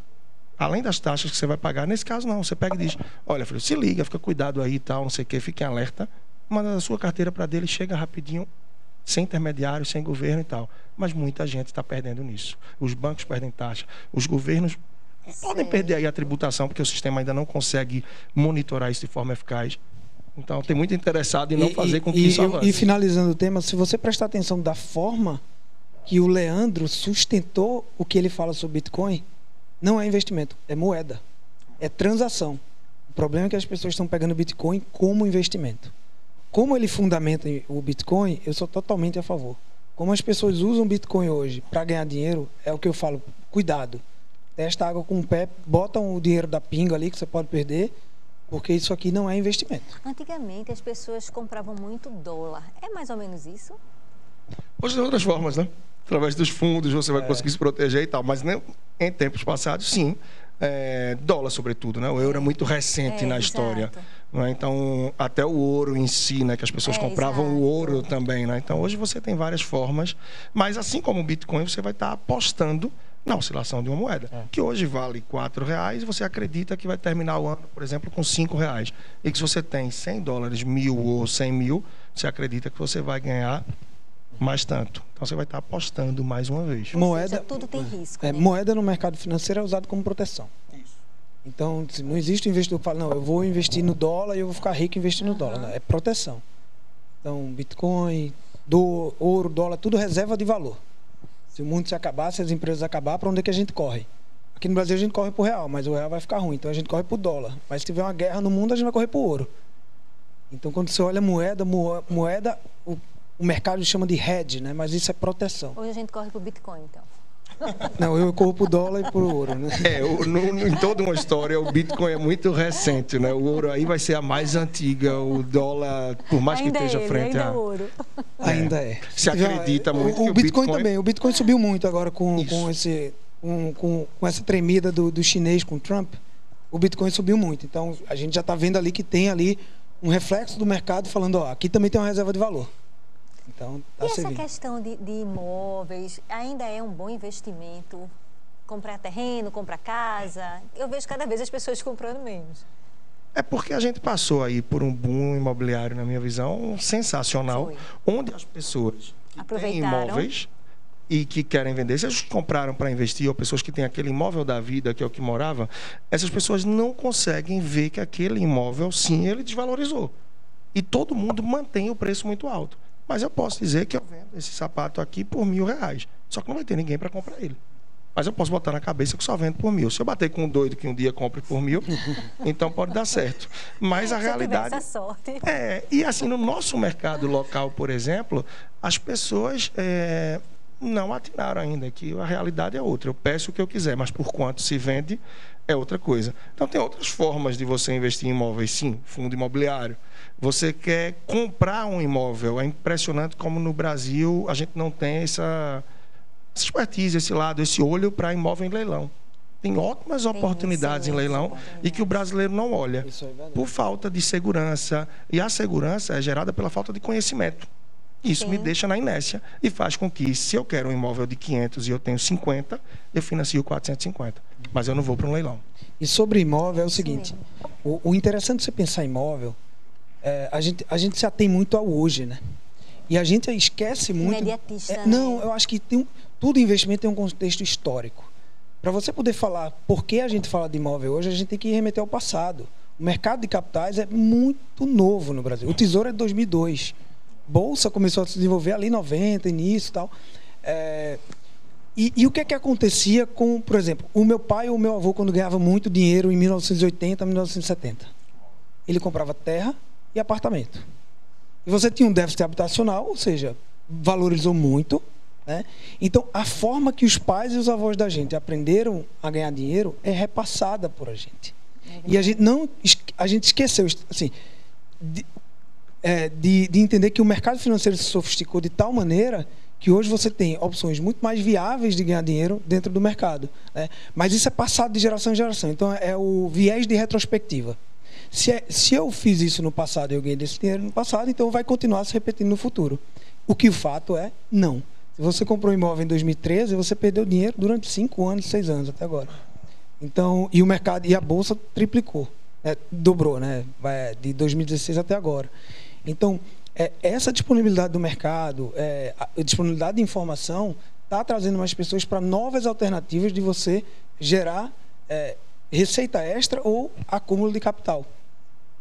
além das taxas que você vai pagar, nesse caso não, você pega e diz: Olha, filho, se liga, fica cuidado aí e tal, não sei o que, fique alerta, manda a sua carteira para dele, chega rapidinho, sem intermediário, sem governo e tal. Mas muita gente está perdendo nisso. Os bancos perdem taxa, os governos podem perder aí a tributação, porque o sistema ainda não consegue monitorar isso de forma eficaz. Então, tem muito interessado em não e, fazer com que e, isso avance. E finalizando o tema, se você prestar atenção da forma que o Leandro sustentou o que ele fala sobre Bitcoin, não é investimento, é moeda, é transação. O problema é que as pessoas estão pegando Bitcoin como investimento. Como ele fundamenta o Bitcoin, eu sou totalmente a favor. Como as pessoas usam Bitcoin hoje para ganhar dinheiro, é o que eu falo, cuidado. Testa água com o pé, botam o dinheiro da pinga ali que você pode perder porque isso aqui não é investimento. Antigamente as pessoas compravam muito dólar. É mais ou menos isso? Hoje tem outras formas, né? Através dos fundos você vai é. conseguir se proteger e tal. Mas né, em tempos passados, sim. É, dólar, sobretudo, né? O euro é muito recente é, na história. Né? Então, até o ouro em si, né? Que as pessoas é, compravam exato. o ouro também, né? Então, hoje você tem várias formas. Mas assim como o Bitcoin, você vai estar apostando na oscilação de uma moeda, é. que hoje vale quatro reais e você acredita que vai terminar o ano, por exemplo, com cinco reais. E que se você tem 100 dólares, mil ou 100 mil, você acredita que você vai ganhar mais tanto. Então você vai estar apostando mais uma vez. Moeda, seja, tudo tem risco. É, né? Moeda no mercado financeiro é usado como proteção. Isso. Então, não existe um investidor que fala, não, eu vou investir no dólar e eu vou ficar rico investindo no dólar. Não, é proteção. Então, Bitcoin, do, ouro, dólar, tudo reserva de valor. Se o mundo se acabar, se as empresas acabar, para onde é que a gente corre? Aqui no Brasil a gente corre para o real, mas o real vai ficar ruim. Então a gente corre para o dólar. Mas se tiver uma guerra no mundo, a gente vai correr para o ouro. Então quando você olha moeda, moeda, o, o mercado chama de hedge, né? Mas isso é proteção. Hoje a gente corre para o Bitcoin, então. Não, eu corro pro dólar e pro ouro, né? É, o, no, em toda uma história, o Bitcoin é muito recente, né? O ouro aí vai ser a mais antiga, o dólar, por mais ainda que esteja é ele, frente ainda a. É ouro. É. Ainda é. Se acredita Já, muito o, que o Bitcoin, Bitcoin, também. O Bitcoin subiu muito agora com, com, esse, com, com, com essa tremida do, do chinês com o Trump. O Bitcoin subiu muito. Então, a gente já está vendo ali que tem ali um reflexo do mercado falando, ó, aqui também tem uma reserva de valor. Então, tá e essa questão de, de, imóveis ainda é um bom investimento? Comprar terreno, comprar casa? Eu vejo cada vez as pessoas comprando menos. É porque a gente passou aí por um boom imobiliário, na minha visão, sensacional, Foi. onde as pessoas que têm imóveis e que querem vender, se eles compraram para investir, ou pessoas que têm aquele imóvel da vida, que é o que morava, essas pessoas não conseguem ver que aquele imóvel, sim, ele desvalorizou. E todo mundo mantém o preço muito alto. Mas eu posso dizer que eu vendo esse sapato aqui por mil reais. Só que não vai ter ninguém para comprar ele. Mas eu posso botar na cabeça que só vendo por mil. Se eu bater com um doido que um dia compre por mil, então pode dar certo. Mas a realidade. Essa sorte. É, e assim, no nosso mercado local, por exemplo, as pessoas é, não atinaram ainda, que a realidade é outra. Eu peço o que eu quiser, mas por quanto se vende é outra coisa. Então tem outras formas de você investir em imóveis, sim, fundo imobiliário. Você quer comprar um imóvel. É impressionante como no Brasil a gente não tem essa, essa expertise, esse lado, esse olho para imóvel em leilão. Tem ótimas tem oportunidades em leilão oportunidades. e que o brasileiro não olha é por falta de segurança. E a segurança é gerada pela falta de conhecimento. Isso Sim. me deixa na inércia e faz com que, se eu quero um imóvel de 500 e eu tenho 50, eu financio 450. Mas eu não vou para um leilão. E sobre imóvel é o seguinte: o, o interessante de você pensar em imóvel é, a, gente, a gente se atém muito ao hoje, né? E a gente esquece muito. Imediatista. É, né? não, eu acho que tem tudo investimento tem um contexto histórico. Para você poder falar por que a gente fala de imóvel hoje, a gente tem que remeter ao passado. O mercado de capitais é muito novo no Brasil. O Tesouro é de 2002. Bolsa começou a se desenvolver ali em 90, início tal. É, e, e, o que é que acontecia com, por exemplo, o meu pai ou o meu avô quando ganhava muito dinheiro em 1980, 1970? Ele comprava terra, e apartamento. E você tinha um déficit habitacional, ou seja, valorizou muito. Né? Então, a forma que os pais e os avós da gente aprenderam a ganhar dinheiro é repassada por a gente. E a gente não a gente esqueceu assim, de, é, de, de entender que o mercado financeiro se sofisticou de tal maneira que hoje você tem opções muito mais viáveis de ganhar dinheiro dentro do mercado. Né? Mas isso é passado de geração em geração. Então, é o viés de retrospectiva. Se, é, se eu fiz isso no passado e eu ganhei desse dinheiro no passado, então vai continuar se repetindo no futuro. O que o fato é, não. Se você comprou um imóvel em 2013, você perdeu dinheiro durante 5 anos, 6 anos até agora. Então, e o mercado e a bolsa triplicou, né? dobrou, né? De 2016 até agora. Então, é, essa disponibilidade do mercado, é, a disponibilidade de informação, está trazendo mais pessoas para novas alternativas de você gerar é, receita extra ou acúmulo de capital.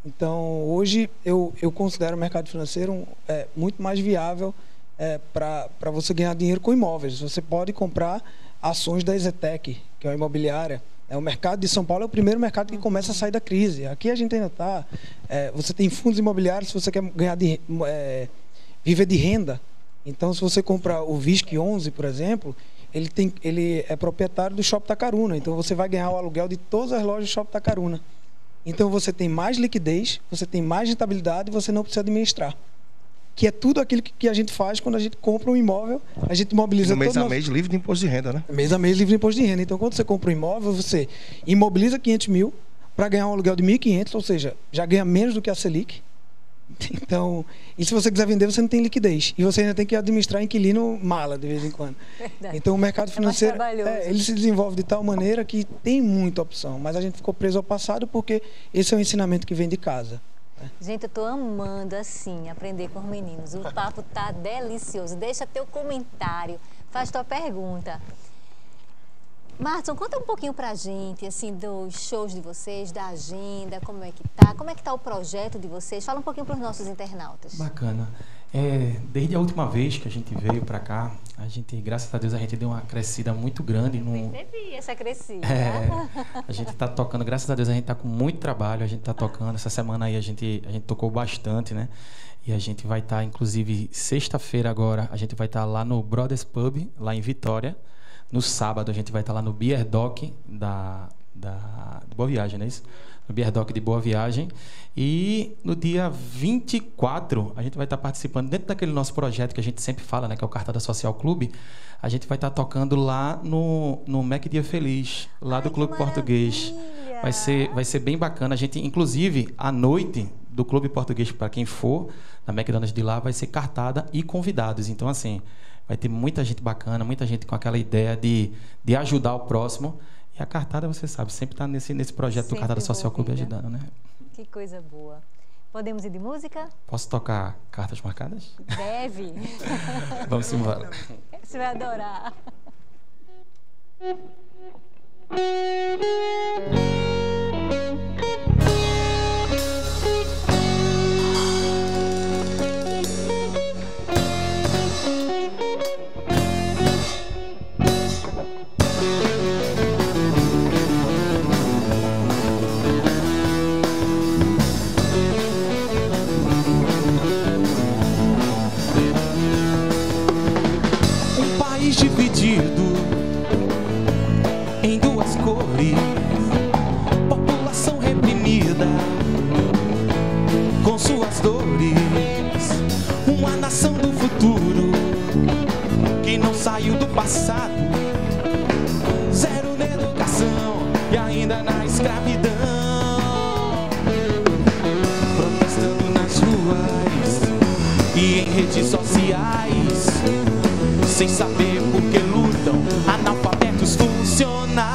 Então, hoje eu, eu considero o mercado financeiro é, muito mais viável é, para você ganhar dinheiro com imóveis. Você pode comprar ações da Ezetec, que é uma imobiliária. É, o mercado de São Paulo é o primeiro mercado que começa a sair da crise. Aqui a gente ainda está. É, você tem fundos imobiliários se você quer ganhar de, é, viver de renda. Então, se você comprar o VISC 11, por exemplo, ele, tem, ele é proprietário do Shopping Tacaruna. Então, você vai ganhar o aluguel de todas as lojas do Shopping Tacaruna. Então você tem mais liquidez, você tem mais rentabilidade e você não precisa administrar. Que é tudo aquilo que a gente faz quando a gente compra um imóvel, a gente imobiliza no mês a mês livre de imposto de renda, né? Mês a mês livre de imposto de renda. Então quando você compra um imóvel, você imobiliza 500 mil para ganhar um aluguel de 1.500, ou seja, já ganha menos do que a Selic. Então, e se você quiser vender, você não tem liquidez. E você ainda tem que administrar inquilino mala de vez em quando. Verdade. Então, o mercado é financeiro, é, ele se desenvolve de tal maneira que tem muita opção. Mas a gente ficou preso ao passado porque esse é o ensinamento que vem de casa. Né? Gente, eu estou amando, assim, aprender com os meninos. O papo tá delicioso. Deixa teu comentário, faz tua pergunta. Marson, conta um pouquinho pra gente, assim, dos shows de vocês, da agenda, como é que tá, como é que tá o projeto de vocês. Fala um pouquinho para os nossos internautas. Bacana. É, desde a última vez que a gente veio para cá, a gente, graças a Deus, a gente deu uma crescida muito grande. No... Percebi essa crescida. É, a gente está tocando, graças a Deus, a gente está com muito trabalho, a gente está tocando. Essa semana aí a gente, a gente tocou bastante, né? E a gente vai estar, tá, inclusive, sexta-feira agora, a gente vai estar tá lá no Brothers Pub, lá em Vitória. No sábado a gente vai estar lá no Beer Dock da, da, Boa Viagem, não é isso? No Beer Dock de Boa Viagem. E no dia 24 a gente vai estar participando dentro daquele nosso projeto que a gente sempre fala, né? Que é o Cartada Social Clube. A gente vai estar tocando lá no, no Mac Dia Feliz, lá do Clube Português. Vai ser, vai ser bem bacana. A gente, inclusive, à noite do Clube Português, para quem for, na McDonald's de lá, vai ser cartada e convidados. Então, assim, vai ter muita gente bacana, muita gente com aquela ideia de, de ajudar o próximo. E a cartada, você sabe, sempre está nesse, nesse projeto sempre do Cartada Social Clube ajudando, né? Que coisa boa. Podemos ir de música? Posso tocar cartas marcadas? Deve. Vamos embora. Você vai adorar. saiu do passado. Zero na educação e ainda na escravidão. Protestando nas ruas e em redes sociais. Sem saber por que lutam analfabetos funcionais.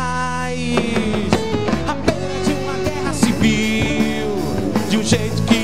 A beira de uma guerra civil, de um jeito que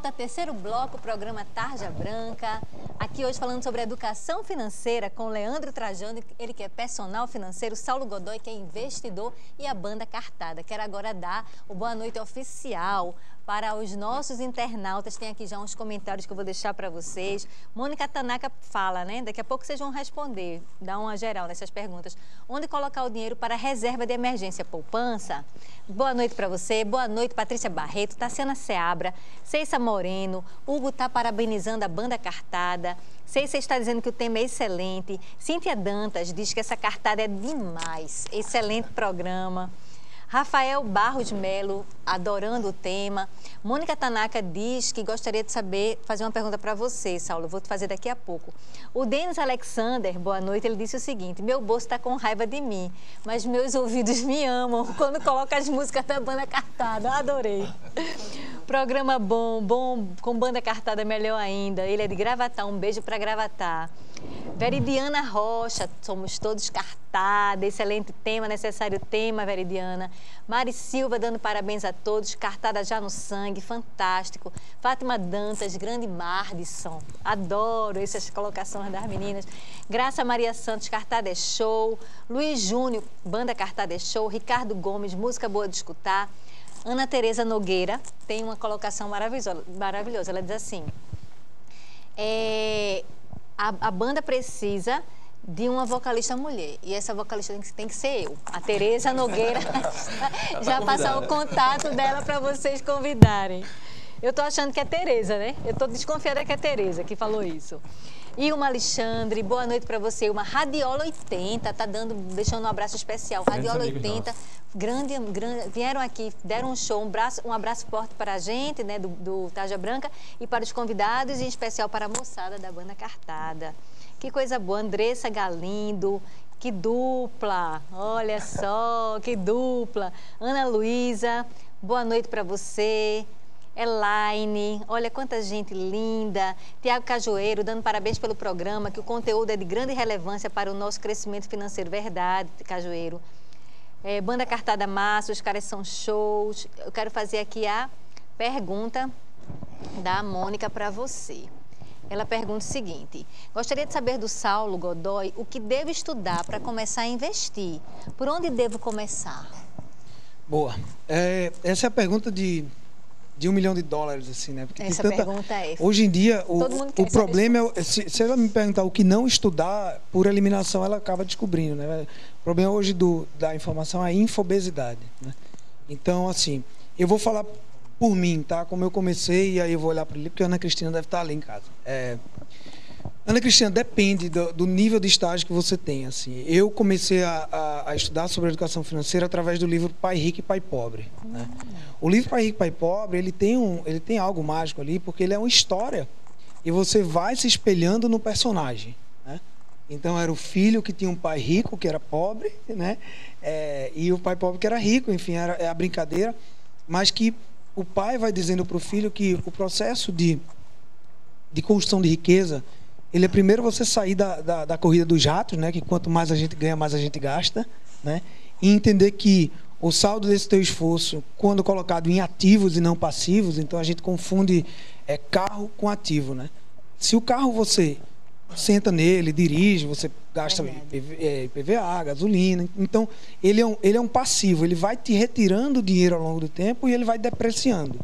volta, terceiro bloco, programa Tarja Branca. Aqui hoje falando sobre educação financeira com Leandro Trajano, ele que é personal financeiro, Saulo Godoy, que é investidor, e a banda Cartada. Quero agora dar o boa noite oficial para os nossos internautas. Tem aqui já uns comentários que eu vou deixar para vocês. Mônica Tanaka fala, né? Daqui a pouco vocês vão responder, dar uma geral nessas perguntas. Onde colocar o dinheiro para reserva de emergência poupança? Boa noite para você. Boa noite, Patrícia Barreto, Tassiana Seabra, Ceissa Moreno. Hugo está parabenizando a banda Cartada. Ceissa está dizendo que o tema é excelente. Cíntia Dantas diz que essa cartada é demais. Excelente programa. Rafael Barros Melo, adorando o tema. Mônica Tanaka diz que gostaria de saber, fazer uma pergunta para você, Saulo. Vou te fazer daqui a pouco. O Denis Alexander, boa noite, ele disse o seguinte: Meu bolso está com raiva de mim, mas meus ouvidos me amam quando coloca as músicas da banda cartada. Adorei. Programa bom, bom, com banda cartada melhor ainda. Ele é de Gravatar, um beijo para Gravatar. Veridiana Rocha, somos todos cartada, excelente tema, necessário tema, Veridiana. Mari Silva dando parabéns a todos, cartada já no sangue, fantástico. Fátima Dantas, grande mar de som, adoro essas colocações das meninas. Graça Maria Santos, cartada é show. Luiz Júnior, banda cartada é show. Ricardo Gomes, música boa de escutar. Ana Tereza Nogueira tem uma colocação maravilhosa, maravilhosa. ela diz assim, é, a, a banda precisa de uma vocalista mulher. E essa vocalista tem que, tem que ser eu. A Tereza Nogueira já passar o contato dela para vocês convidarem. Eu tô achando que é Tereza, né? Eu tô desconfiada que é Tereza que falou isso. Ilma Alexandre, boa noite para você. Uma Radiola 80, tá dando, deixando um abraço especial. Radiola amigos 80, grande, grande, vieram aqui, deram um show, um, braço, um abraço forte para a gente, né, do, do Taja Branca, e para os convidados, e em especial para a moçada da banda Cartada. Que coisa boa, Andressa Galindo, que dupla, olha só, que dupla. Ana Luísa, boa noite para você. Elaine, olha quanta gente linda. Tiago Cajueiro, dando parabéns pelo programa, que o conteúdo é de grande relevância para o nosso crescimento financeiro. Verdade, Cajueiro. É, Banda Cartada Massa, os caras são shows. Eu quero fazer aqui a pergunta da Mônica para você. Ela pergunta o seguinte: Gostaria de saber do Saulo Godoy o que devo estudar para começar a investir. Por onde devo começar? Boa. É, essa é a pergunta de, de um milhão de dólares, assim, né? Porque Essa tanta- pergunta é. Hoje em dia, o, o essa problema é. Se, se ela me perguntar o que não estudar, por eliminação ela acaba descobrindo, né? O problema hoje do, da informação é a infobesidade, né? Então, assim, eu vou falar por mim, tá? Como eu comecei, e aí eu vou olhar para ele, porque a Ana Cristina deve estar ali em casa. É, Ana Cristina, depende do, do nível de estágio que você tem. Assim, eu comecei a, a- a estudar sobre educação financeira através do livro Pai Rico e Pai Pobre. né? O livro Pai Rico e Pai Pobre ele tem um, ele tem algo mágico ali porque ele é uma história e você vai se espelhando no personagem. né? Então era o filho que tinha um pai rico, que era pobre, né? É, e o pai pobre que era rico, enfim, era é a brincadeira. Mas que o pai vai dizendo para o filho que o processo de, de construção de riqueza, ele é primeiro você sair da, da, da corrida dos ratos, né? Que quanto mais a gente ganha, mais a gente gasta, né? E entender que o saldo desse teu esforço, quando colocado em ativos e não passivos, então a gente confunde é, carro com ativo, né? Se o carro você senta nele, dirige, você gasta PVA, é, gasolina. Então, ele é, um, ele é um passivo, ele vai te retirando dinheiro ao longo do tempo e ele vai depreciando.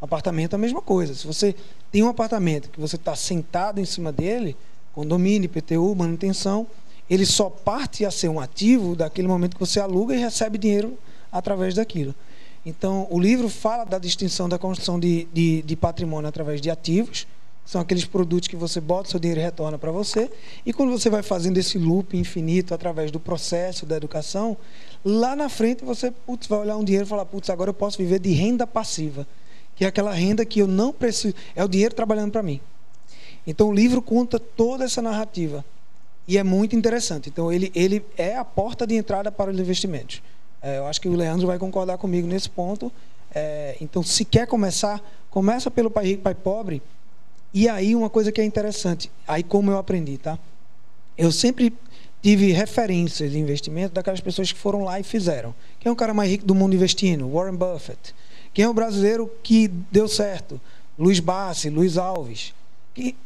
Apartamento é a mesma coisa. Se você tem um apartamento que você está sentado em cima dele, condomínio, IPTU, manutenção, ele só parte a ser um ativo daquele momento que você aluga e recebe dinheiro através daquilo. Então, o livro fala da distinção da construção de, de, de patrimônio através de ativos, são aqueles produtos que você bota, seu dinheiro retorna para você. E quando você vai fazendo esse loop infinito através do processo da educação, lá na frente você putz, vai olhar um dinheiro e falar: putz, agora eu posso viver de renda passiva, que é aquela renda que eu não preciso, é o dinheiro trabalhando para mim. Então o livro conta toda essa narrativa. E é muito interessante. Então ele, ele é a porta de entrada para os investimentos. É, eu acho que o Leandro vai concordar comigo nesse ponto. É, então, se quer começar, começa pelo pai rico, pai pobre e aí uma coisa que é interessante, aí como eu aprendi, tá? Eu sempre tive referências de investimento daquelas pessoas que foram lá e fizeram. Quem é o cara mais rico do mundo investindo? Warren Buffett. Quem é o brasileiro que deu certo? Luiz Bassi, Luiz Alves.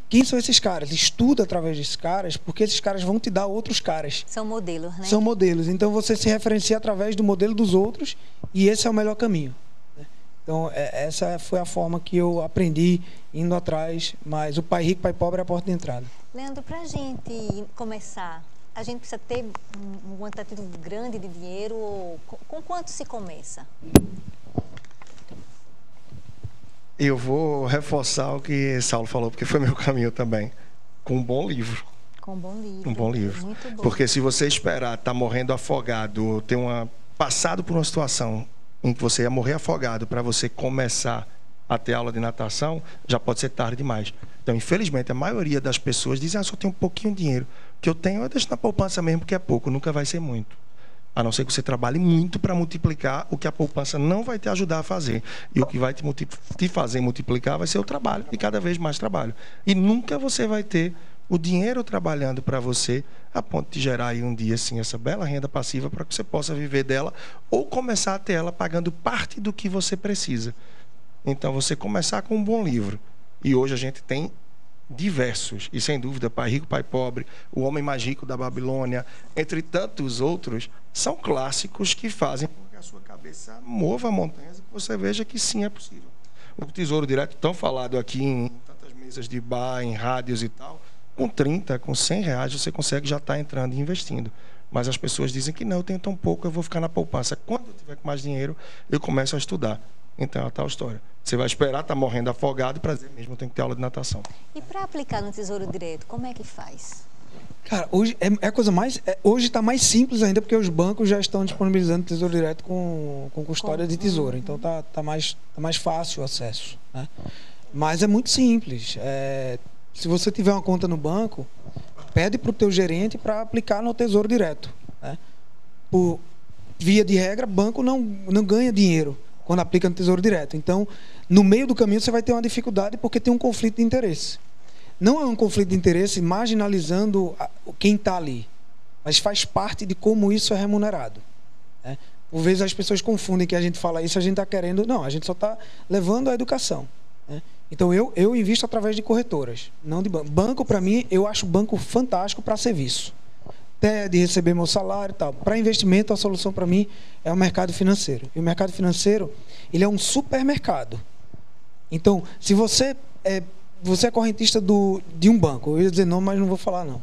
quem são esses caras? Estuda através desses caras, porque esses caras vão te dar outros caras. São modelos, né? São modelos. Então você se referencia através do modelo dos outros e esse é o melhor caminho. Então, é, essa foi a forma que eu aprendi indo atrás, mas o pai rico, pai pobre é a porta de entrada. Leandro, para a gente começar, a gente precisa ter um quantitativo grande de dinheiro ou com quanto se começa? Eu vou reforçar o que Saulo falou, porque foi meu caminho também. Com um bom livro. Com um bom livro. Um bom livro. Muito bom. Porque se você esperar estar tá morrendo afogado, ter uma passado por uma situação em que você ia morrer afogado para você começar a ter aula de natação, já pode ser tarde demais. Então, infelizmente, a maioria das pessoas dizem: ah, só tenho um pouquinho de dinheiro. O que eu tenho, eu deixo na poupança mesmo, porque é pouco, nunca vai ser muito. A não ser que você trabalhe muito para multiplicar o que a poupança não vai te ajudar a fazer. E o que vai te, te fazer multiplicar vai ser o trabalho, e cada vez mais trabalho. E nunca você vai ter o dinheiro trabalhando para você a ponto de gerar aí um dia assim essa bela renda passiva para que você possa viver dela ou começar a ter ela pagando parte do que você precisa. Então você começar com um bom livro. E hoje a gente tem diversos, e sem dúvida, Pai Rico, Pai Pobre, O Homem Mais Rico da Babilônia, entre tantos outros, são clássicos que fazem com que a sua cabeça mova montanhas e você veja que sim é possível. O Tesouro Direto, tão falado aqui em tantas mesas de bar, em rádios e tal, com 30, com 100 reais, você consegue já estar tá entrando e investindo. Mas as pessoas dizem que não, eu tenho tão pouco, eu vou ficar na poupança. Quando eu tiver mais dinheiro, eu começo a estudar. Então é a tal história. Você vai esperar estar tá morrendo afogado para dizer mesmo, tem que ter aula de natação. E para aplicar no Tesouro Direto, como é que faz? Cara, hoje é, é a coisa mais. É, hoje está mais simples ainda, porque os bancos já estão disponibilizando tesouro direto com, com custódia com, de tesouro. Então tá, tá, mais, tá mais fácil o acesso. Né? Mas é muito simples. É, se você tiver uma conta no banco, pede para o teu gerente para aplicar no Tesouro Direto. Né? Por via de regra, banco não, não ganha dinheiro quando aplica no Tesouro Direto. Então, no meio do caminho, você vai ter uma dificuldade porque tem um conflito de interesse. Não é um conflito de interesse marginalizando quem está ali, mas faz parte de como isso é remunerado. Né? Por vezes as pessoas confundem que a gente fala isso, a gente está querendo. Não, a gente só está levando a educação. Né? Então eu, eu invisto através de corretoras, não de banco. Banco, para mim, eu acho banco fantástico para serviço. Até de receber meu salário e tal. Para investimento, a solução para mim é o mercado financeiro. E o mercado financeiro, ele é um supermercado. Então, se você é, você é correntista do, de um banco, eu ia dizer não, mas não vou falar não.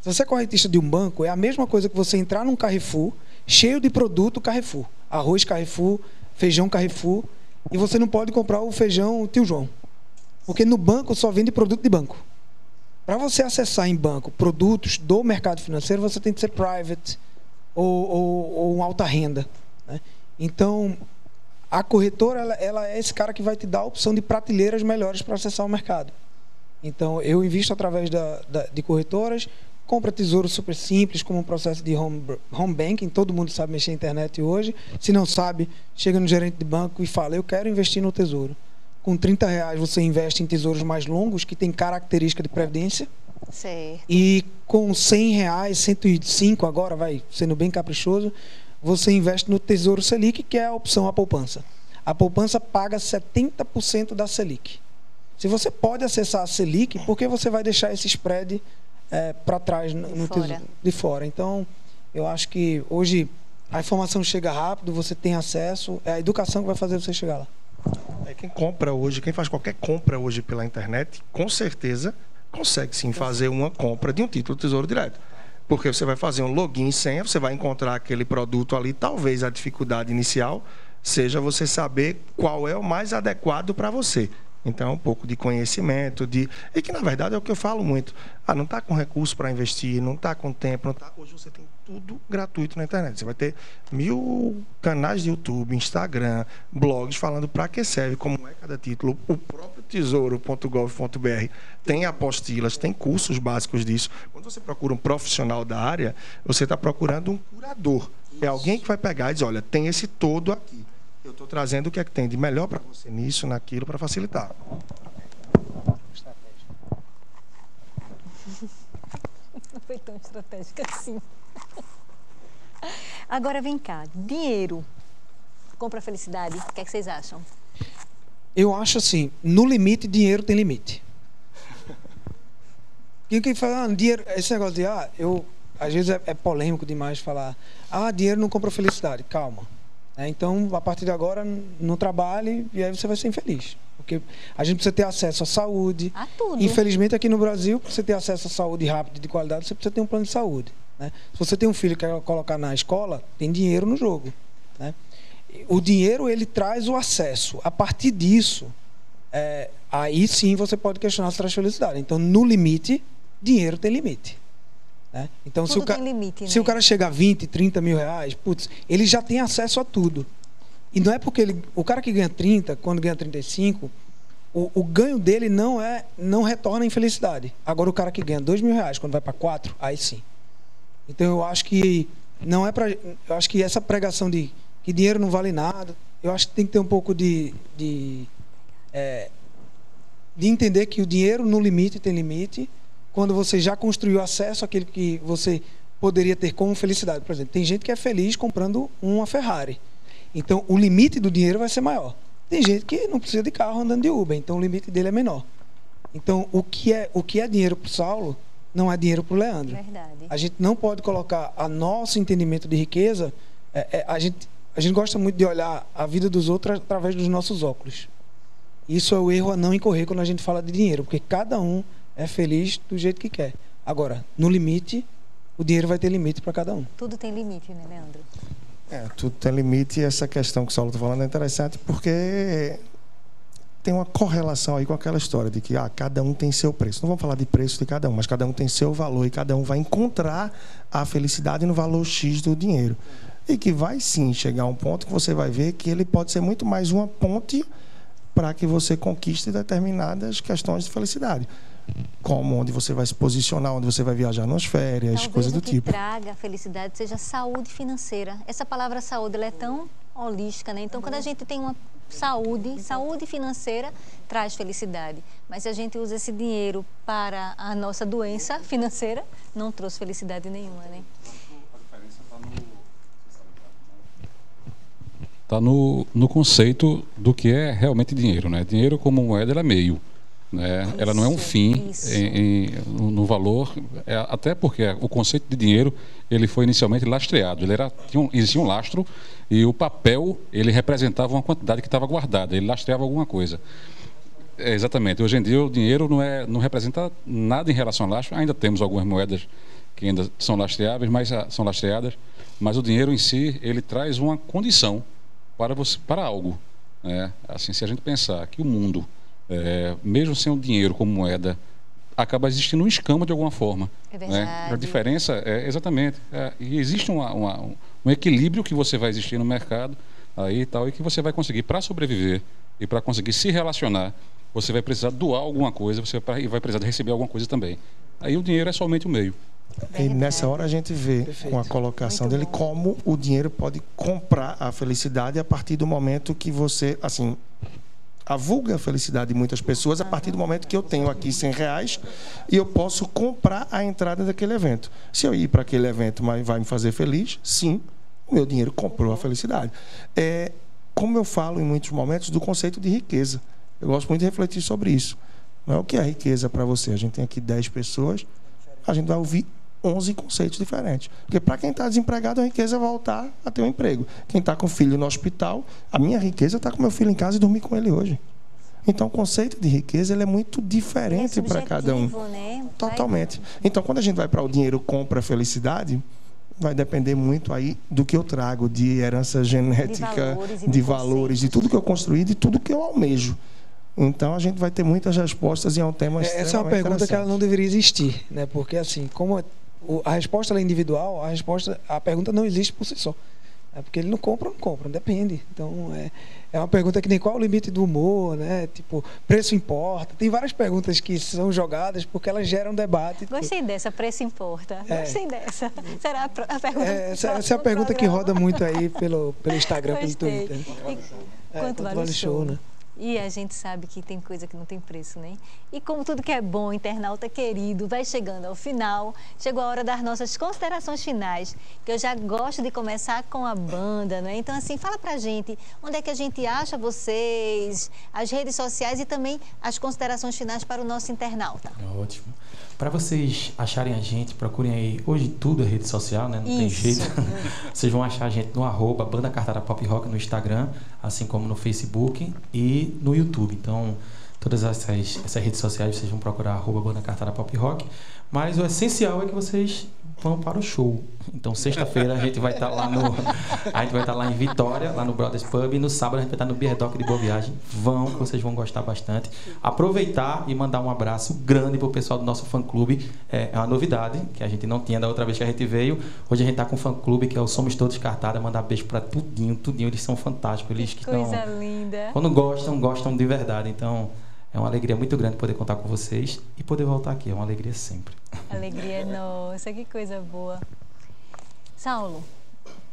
Se você é correntista de um banco, é a mesma coisa que você entrar num Carrefour, cheio de produto Carrefour. Arroz Carrefour, feijão Carrefour, e você não pode comprar o feijão Tio João. Porque no banco só vende produto de banco. Para você acessar em banco produtos do mercado financeiro, você tem que ser private ou, ou, ou alta renda. Né? Então, a corretora ela, ela, é esse cara que vai te dar a opção de prateleiras melhores para acessar o mercado. Então, eu invisto através da, da, de corretoras, compra tesouro super simples, como um processo de home, home banking. Todo mundo sabe mexer na internet hoje. Se não sabe, chega no gerente de banco e fala: Eu quero investir no tesouro. Com 30 reais você investe em tesouros mais longos, que tem característica de previdência. Certo. E com 100 reais, 105 agora, vai sendo bem caprichoso, você investe no Tesouro Selic, que é a opção a poupança. A poupança paga 70% da Selic. Se você pode acessar a Selic, por que você vai deixar esse spread é, para trás no, no fora. tesouro, de fora? Então, eu acho que hoje a informação chega rápido, você tem acesso, é a educação que vai fazer você chegar lá. É quem compra hoje, quem faz qualquer compra hoje pela internet, com certeza consegue sim fazer uma compra de um título Tesouro Direto. Porque você vai fazer um login e senha, você vai encontrar aquele produto ali, talvez a dificuldade inicial seja você saber qual é o mais adequado para você. Então, um pouco de conhecimento, de e que na verdade é o que eu falo muito. Ah, não está com recurso para investir, não está com tempo, não tá... hoje você tem tudo gratuito na internet. Você vai ter mil canais de YouTube, Instagram, blogs falando para que serve, como é cada título. O próprio tesouro.gov.br tem apostilas, tem cursos básicos disso. Quando você procura um profissional da área, você está procurando um curador. É alguém que vai pegar e dizer, olha, tem esse todo aqui. Eu estou trazendo o que é que tem de melhor para você nisso, naquilo, para facilitar. Não foi tão estratégica assim. Agora vem cá, dinheiro compra felicidade? O que, é que vocês acham? Eu acho assim, no limite, dinheiro tem limite. Quem que fala, ah, dinheiro, esse negócio de, ah, eu, às vezes é, é polêmico demais falar, ah, dinheiro não compra felicidade. Calma. É, então, a partir de agora, não trabalhe e aí você vai ser infeliz. Porque a gente precisa ter acesso à saúde. A tudo. Infelizmente, aqui no Brasil, para você ter acesso à saúde rápida e de qualidade, você precisa ter um plano de saúde. Né? Se você tem um filho que quer colocar na escola, tem dinheiro no jogo. Né? O dinheiro, ele traz o acesso. A partir disso, é, aí sim você pode questionar se traz felicidade. Então, no limite, dinheiro tem limite. Né? Então, se o, Tudo ca- limite, se o né? cara chegar a 20, 30 mil reais, putz, ele já tem acesso a tudo. E não é porque ele. O cara que ganha 30, quando ganha 35, o, o ganho dele não é não retorna em felicidade. Agora o cara que ganha 2 mil reais, quando vai para 4, aí sim. Então eu acho que não é para. Eu acho que essa pregação de que dinheiro não vale nada, eu acho que tem que ter um pouco de. de é, de entender que o dinheiro no limite tem limite. Quando você já construiu acesso àquilo que você poderia ter como felicidade. Por exemplo, tem gente que é feliz comprando uma Ferrari. Então, o limite do dinheiro vai ser maior. Tem gente que não precisa de carro andando de Uber, então o limite dele é menor. Então, o que é, o que é dinheiro para Saulo não é dinheiro para o Leandro. Verdade. A gente não pode colocar a nosso entendimento de riqueza. é- é, a, gente, a gente gosta muito de olhar a vida dos outros através dos nossos óculos. Isso é o erro a não incorrer quando a gente fala de dinheiro, porque cada um é feliz do jeito que quer. Agora, no limite, o dinheiro vai ter limite para cada um. Tudo tem limite, né, Leandro? É, tudo tem limite e essa questão que o Saulo está falando é interessante porque tem uma correlação aí com aquela história de que ah, cada um tem seu preço. Não vamos falar de preço de cada um, mas cada um tem seu valor e cada um vai encontrar a felicidade no valor X do dinheiro. E que vai sim chegar a um ponto que você vai ver que ele pode ser muito mais uma ponte para que você conquiste determinadas questões de felicidade. Como onde você vai se posicionar, onde você vai viajar nas férias, Talvez coisas o do que tipo. traga a felicidade seja saúde financeira. Essa palavra saúde é tão holística, né? Então, quando a gente tem uma saúde, saúde financeira traz felicidade. Mas se a gente usa esse dinheiro para a nossa doença financeira, não trouxe felicidade nenhuma, né? Está no, no conceito do que é realmente dinheiro. Né? Dinheiro como moeda ela é meio. Né? ela não é um fim em- em- no valor, é, até porque o conceito de dinheiro ele foi inicialmente lastreado. Ele era, tinha um, existia um lastro e o papel ele representava uma quantidade que estava guardada. Ele lastreava alguma coisa. É, exatamente. Hoje em dia o dinheiro não, é, não representa nada em relação ao lastro. Ainda temos algumas moedas que ainda são lastreáveis, mas ah, são lastreadas. Mas o dinheiro em si ele traz uma condição para você, para algo. Né? Assim, se a gente pensar que o mundo, é, mesmo sem o dinheiro como moeda, acaba existindo um escama de alguma forma. É né? verdade. A diferença é exatamente. é, e existe uma- uma- um, equilíbrio que você vai existir no mercado aí e tal, e que você vai conseguir para sobreviver e para conseguir se relacionar. Você vai precisar doar alguma coisa, você vai, e vai precisar receber alguma coisa também. Aí o dinheiro é somente o meio. E nessa hora a gente vê Perfeito. com a colocação Muito dele bom. como o dinheiro pode comprar a felicidade a partir do momento que você, assim, a felicidade de muitas pessoas a partir do momento que eu tenho aqui 100 reais e eu posso comprar a entrada daquele evento. Se eu ir para aquele evento, mas vai me fazer feliz, sim, o meu dinheiro comprou a felicidade. É, como eu falo em muitos momentos do conceito de riqueza. Eu gosto muito de refletir sobre isso. Não é o que é riqueza para você. A gente tem aqui 10 pessoas, a gente vai ouvir 11 conceitos diferentes. Porque para quem está desempregado, a riqueza é voltar a ter um emprego. Quem está com filho no hospital, a minha riqueza está com meu filho em casa e dormir com ele hoje. Então, o conceito de riqueza ele é muito diferente É para cada um. Né? Totalmente. Então, quando a gente vai para o dinheiro compra a felicidade, vai depender muito aí do que eu trago de herança genética, valores e de de valores, de tudo que eu construí, de tudo que eu almejo. Então, a gente vai ter muitas respostas e é um tema É, Essa é uma pergunta que ela não deveria existir, né? Porque assim, como é- o- a resposta é individual, a resposta, a pergunta não existe por si só. É porque ele não compra ou não compra, depende. Então é, é uma pergunta que nem qual é o limite do humor, né? Tipo, preço importa. Tem várias perguntas que são jogadas porque elas geram debate. Gostei dessa, preço importa. É. Gostei dessa. Será a pergunta É, essa, essa é a pergunta que programa? roda muito aí pelo, pelo Instagram, pelo Gostei. Twitter. E É, quanto vale, o show? né? E a gente sabe que tem coisa que não tem preço, né? E como tudo que é bom, internauta querido, vai chegando ao final, chegou a hora das nossas considerações finais, que eu já gosto de começar com a banda, né? Então, assim, fala pra gente onde é que a gente acha vocês, as redes sociais e também as considerações finais para o nosso internauta. Ótimo. Para vocês acharem a gente, procurem aí. Hoje tudo é rede social, né? Não tem Isso. jeito. vocês vão achar a gente no arroba Banda Cartada Pop Rock no Instagram, assim como no Facebook e no YouTube. Então, todas essas, essas redes sociais vocês vão procurar arroba Banda Cartada Pop Rock. Mas o essencial é que vocês vão para o show. Então, sexta-feira a gente vai estar lá no. A gente vai estar lá em Vitória, lá no Brothers Pub. E no sábado a gente vai estar no Beer Dock de Boa Viagem. Vão, que vocês vão gostar bastante. Aproveitar e mandar um abraço grande pro pessoal do nosso fã-clube. É é uma novidade que a gente não tinha da outra vez que a gente veio. Hoje a gente tá com um fã-clube que é o Somos Todos Cartada. Mandar beijo para tudinho, tudinho. Eles são fantásticos. Eles que estão. Coisa linda. Quando gostam, gostam de verdade. Então, é uma alegria muito grande poder contar com vocês e poder voltar aqui. É uma alegria sempre. Alegria é nossa, que coisa boa. Saulo,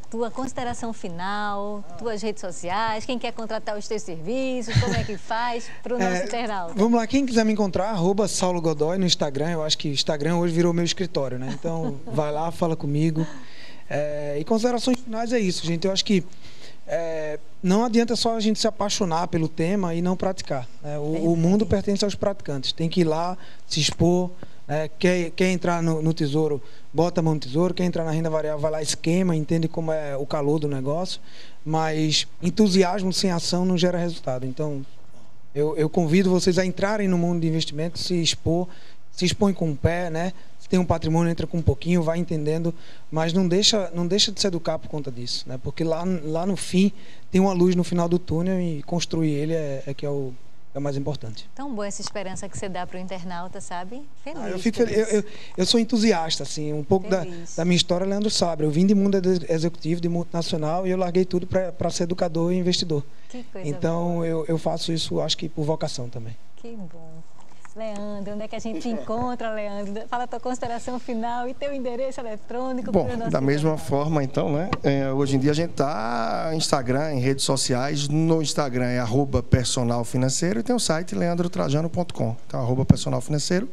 tua consideração final, tuas redes sociais, quem quer contratar os teus serviços, como é que faz para o nosso É, internauta? Vamos lá, quem quiser me encontrar, arroba Saulo Godoy no Instagram. Eu acho que o Instagram hoje virou meu escritório, né? Então, vai lá, fala comigo. É, e considerações finais é isso, gente. Eu acho que é, não adianta só a gente se apaixonar pelo tema e não praticar. né? O, o mundo pertence aos praticantes. Tem que ir lá, se expor. né? Quer, quer entrar no, no tesouro, bota a mão no tesouro. Quer entrar na renda variável, vai lá, esquema, entende como é o calor do negócio. Mas entusiasmo sem ação não gera resultado. Então, eu, eu convido vocês a entrarem no mundo de investimento, se expor, se expõe com o pé, né? Tem um patrimônio, entra com um pouquinho, vai entendendo, mas não deixa, não deixa de se educar por conta disso, né? Porque lá, lá no fim tem uma luz no final do túnel e construir ele é, é que é o, é o mais importante. Tão boa essa esperança que você dá para o internauta, sabe? Feliz. Ah, eu, fico. Eu, eu, eu sou entusiasta, assim, um pouco da, da minha história, Leandro Sabre. Eu vim de mundo ex- executivo, de multinacional, e eu larguei tudo para ser educador e investidor. Que coisa Então boa. eu, eu faço isso, acho que por vocação também. Que bom. Leandro, onde é que a gente te encontra, Leandro? Fala a tua consideração final e teu endereço eletrônico. Bom, da mesma internauta. forma, então, né? é, hoje em dia a gente está Instagram, em redes sociais. No Instagram é arroba personal financeiro e tem o site leandrotrajano.com. Então, arroba personal financeiro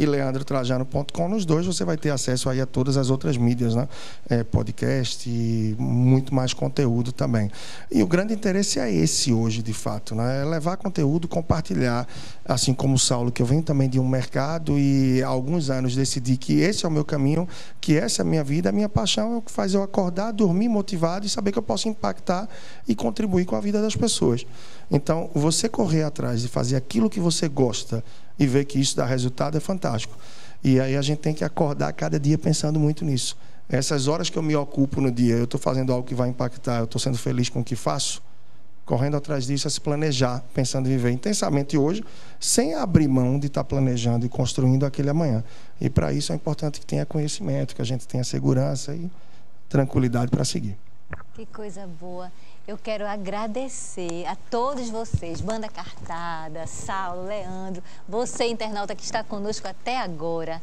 e leandrotrajano.com. Nos dois você vai ter acesso aí a todas as outras mídias, né? É, podcast e muito mais conteúdo também. E o grande interesse é esse hoje, de fato, né? É levar conteúdo, compartilhar, assim como o Saulo, que eu venho também de um mercado e há alguns anos decidi que esse é o meu caminho, que essa é a minha vida, a minha paixão é o que faz eu acordar, dormir motivado e saber que eu posso impactar e contribuir com a vida das pessoas. Então, você correr atrás de fazer aquilo que você gosta e ver que isso dá resultado é fantástico. E aí a gente tem que acordar cada dia pensando muito nisso. Essas horas que eu me ocupo no dia, eu estou fazendo algo que vai impactar, eu estou sendo feliz com o que faço, correndo atrás disso é se planejar, pensando em viver intensamente hoje, sem abrir mão de estar planejando e construindo aquele amanhã. E para isso é importante que tenha conhecimento, que a gente tenha segurança e tranquilidade para seguir. Que coisa boa. Eu quero agradecer a todos vocês, Banda Cartada, Saulo, Leandro, você internauta que está conosco até agora.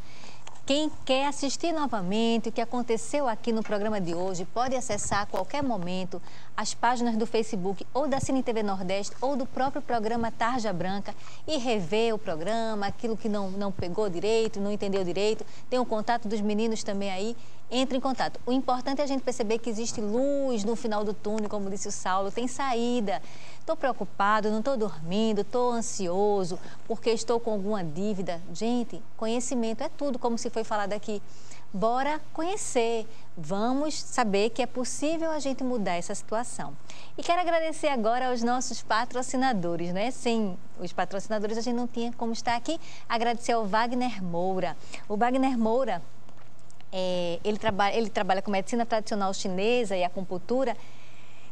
Quem quer assistir novamente o que aconteceu aqui no programa de hoje, pode acessar a qualquer momento as páginas do Facebook ou da Cine TV Nordeste ou do próprio programa Tarja Branca e rever o programa, aquilo que não, não pegou direito, não entendeu direito. Tem o contato dos meninos também aí. Entre em contato. O importante é a gente perceber que existe luz no final do túnel, como disse o Saulo, tem saída. Estou preocupado, não estou dormindo, estou ansioso, porque estou com alguma dívida. Gente, conhecimento é tudo, como se foi falado aqui. Bora conhecer, vamos saber que é possível a gente mudar essa situação. E quero agradecer agora aos nossos patrocinadores, né? Sem os patrocinadores a gente não tinha como estar aqui. Agradecer ao Wagner Moura. O Wagner Moura, é, ele, trabalha, ele trabalha com medicina tradicional chinesa e acupuntura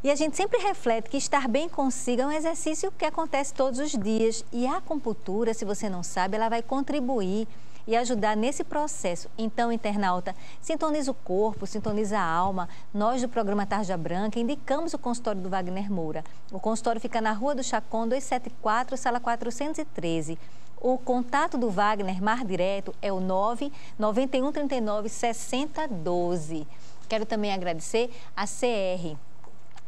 e a gente sempre reflete que estar bem consigo é um exercício que acontece todos os dias. E a acupuntura, se você não sabe, ela vai contribuir e ajudar nesse processo. Então, internauta, sintoniza o corpo, sintoniza a alma. Nós do programa Tarja Branca indicamos o consultório do Wagner Moura. O consultório fica na Rua do Chacon, 274, sala 413. O contato do Wagner Mar Direto é o 9 91 39 60 12. Quero também agradecer a CR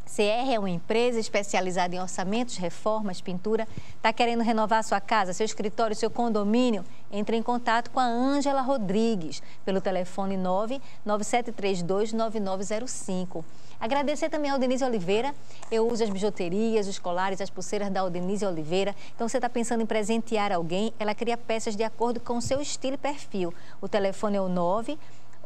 CR é uma empresa especializada em orçamentos, reformas, pintura. Está querendo renovar sua casa, seu escritório, seu condomínio? Entre em contato com a Ângela Rodrigues pelo telefone 997329905. Agradecer também ao Denise Oliveira. Eu uso as bijuterias, os colares, as pulseiras da Denise Oliveira. Então, você está pensando em presentear alguém? Ela cria peças de acordo com o seu estilo e perfil. O telefone é o 9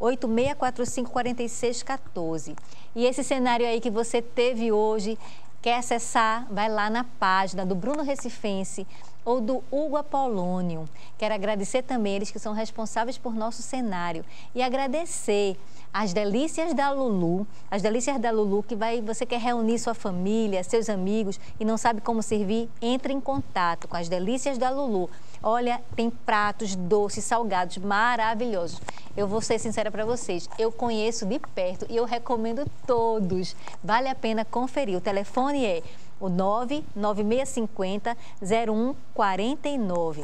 86454614. E esse cenário aí que você teve hoje, quer acessar, vai lá na página do Bruno Recifense ou do Hugo Apolônio. Quero agradecer também eles que são responsáveis por nosso cenário e agradecer as delícias da Lulu, as delícias da Lulu que vai, você quer reunir sua família, seus amigos e não sabe como servir, entre em contato com as delícias da Lulu. Olha, tem pratos doces, salgados maravilhosos. Eu vou ser sincera para vocês, eu conheço de perto e eu recomendo todos. Vale a pena conferir. O telefone é o 99650 0149.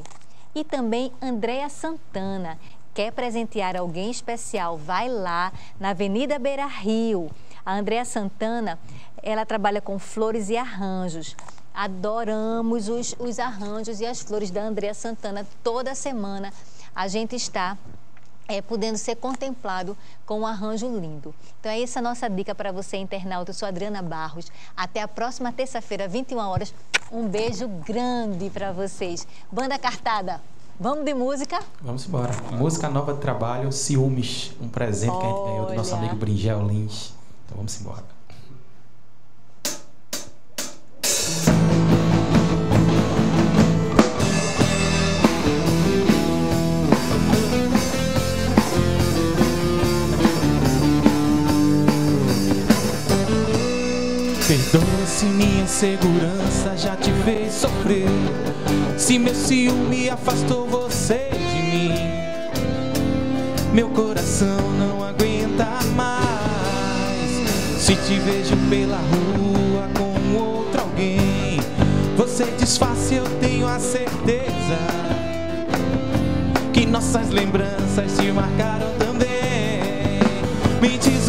E também Andréa Santana. Quer presentear alguém especial? Vai lá na Avenida Beira Rio. A Andréa Santana, ela trabalha com flores e arranjos. Adoramos os, os arranjos e as flores da Andréa Santana. Toda semana a gente está é, podendo ser contemplado com um arranjo lindo. Então é essa a nossa dica para você, internauta. Eu sou Adriana Barros. Até a próxima terça-feira, 21 horas. Um beijo grande para vocês. Banda Cartada, vamos de música? Vamos embora. Música nova de trabalho, Ciúmes. Um presente Olha. que a gente ganhou do nosso amigo Bringel Lins. Então vamos embora. Perdoa se minha insegurança já te fez sofrer. Se meu ciúme afastou você de mim, meu coração não aguenta mais. Se te vejo pela rua com outro alguém, você desface, eu tenho a certeza que nossas lembranças te marcaram também. Me diz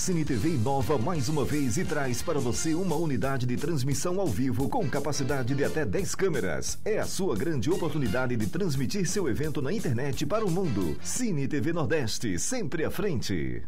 CineTV inova mais uma vez e traz para você uma unidade de transmissão ao vivo com capacidade de até 10 câmeras. É a sua grande oportunidade de transmitir seu evento na internet para o mundo. CineTV Nordeste, sempre à frente.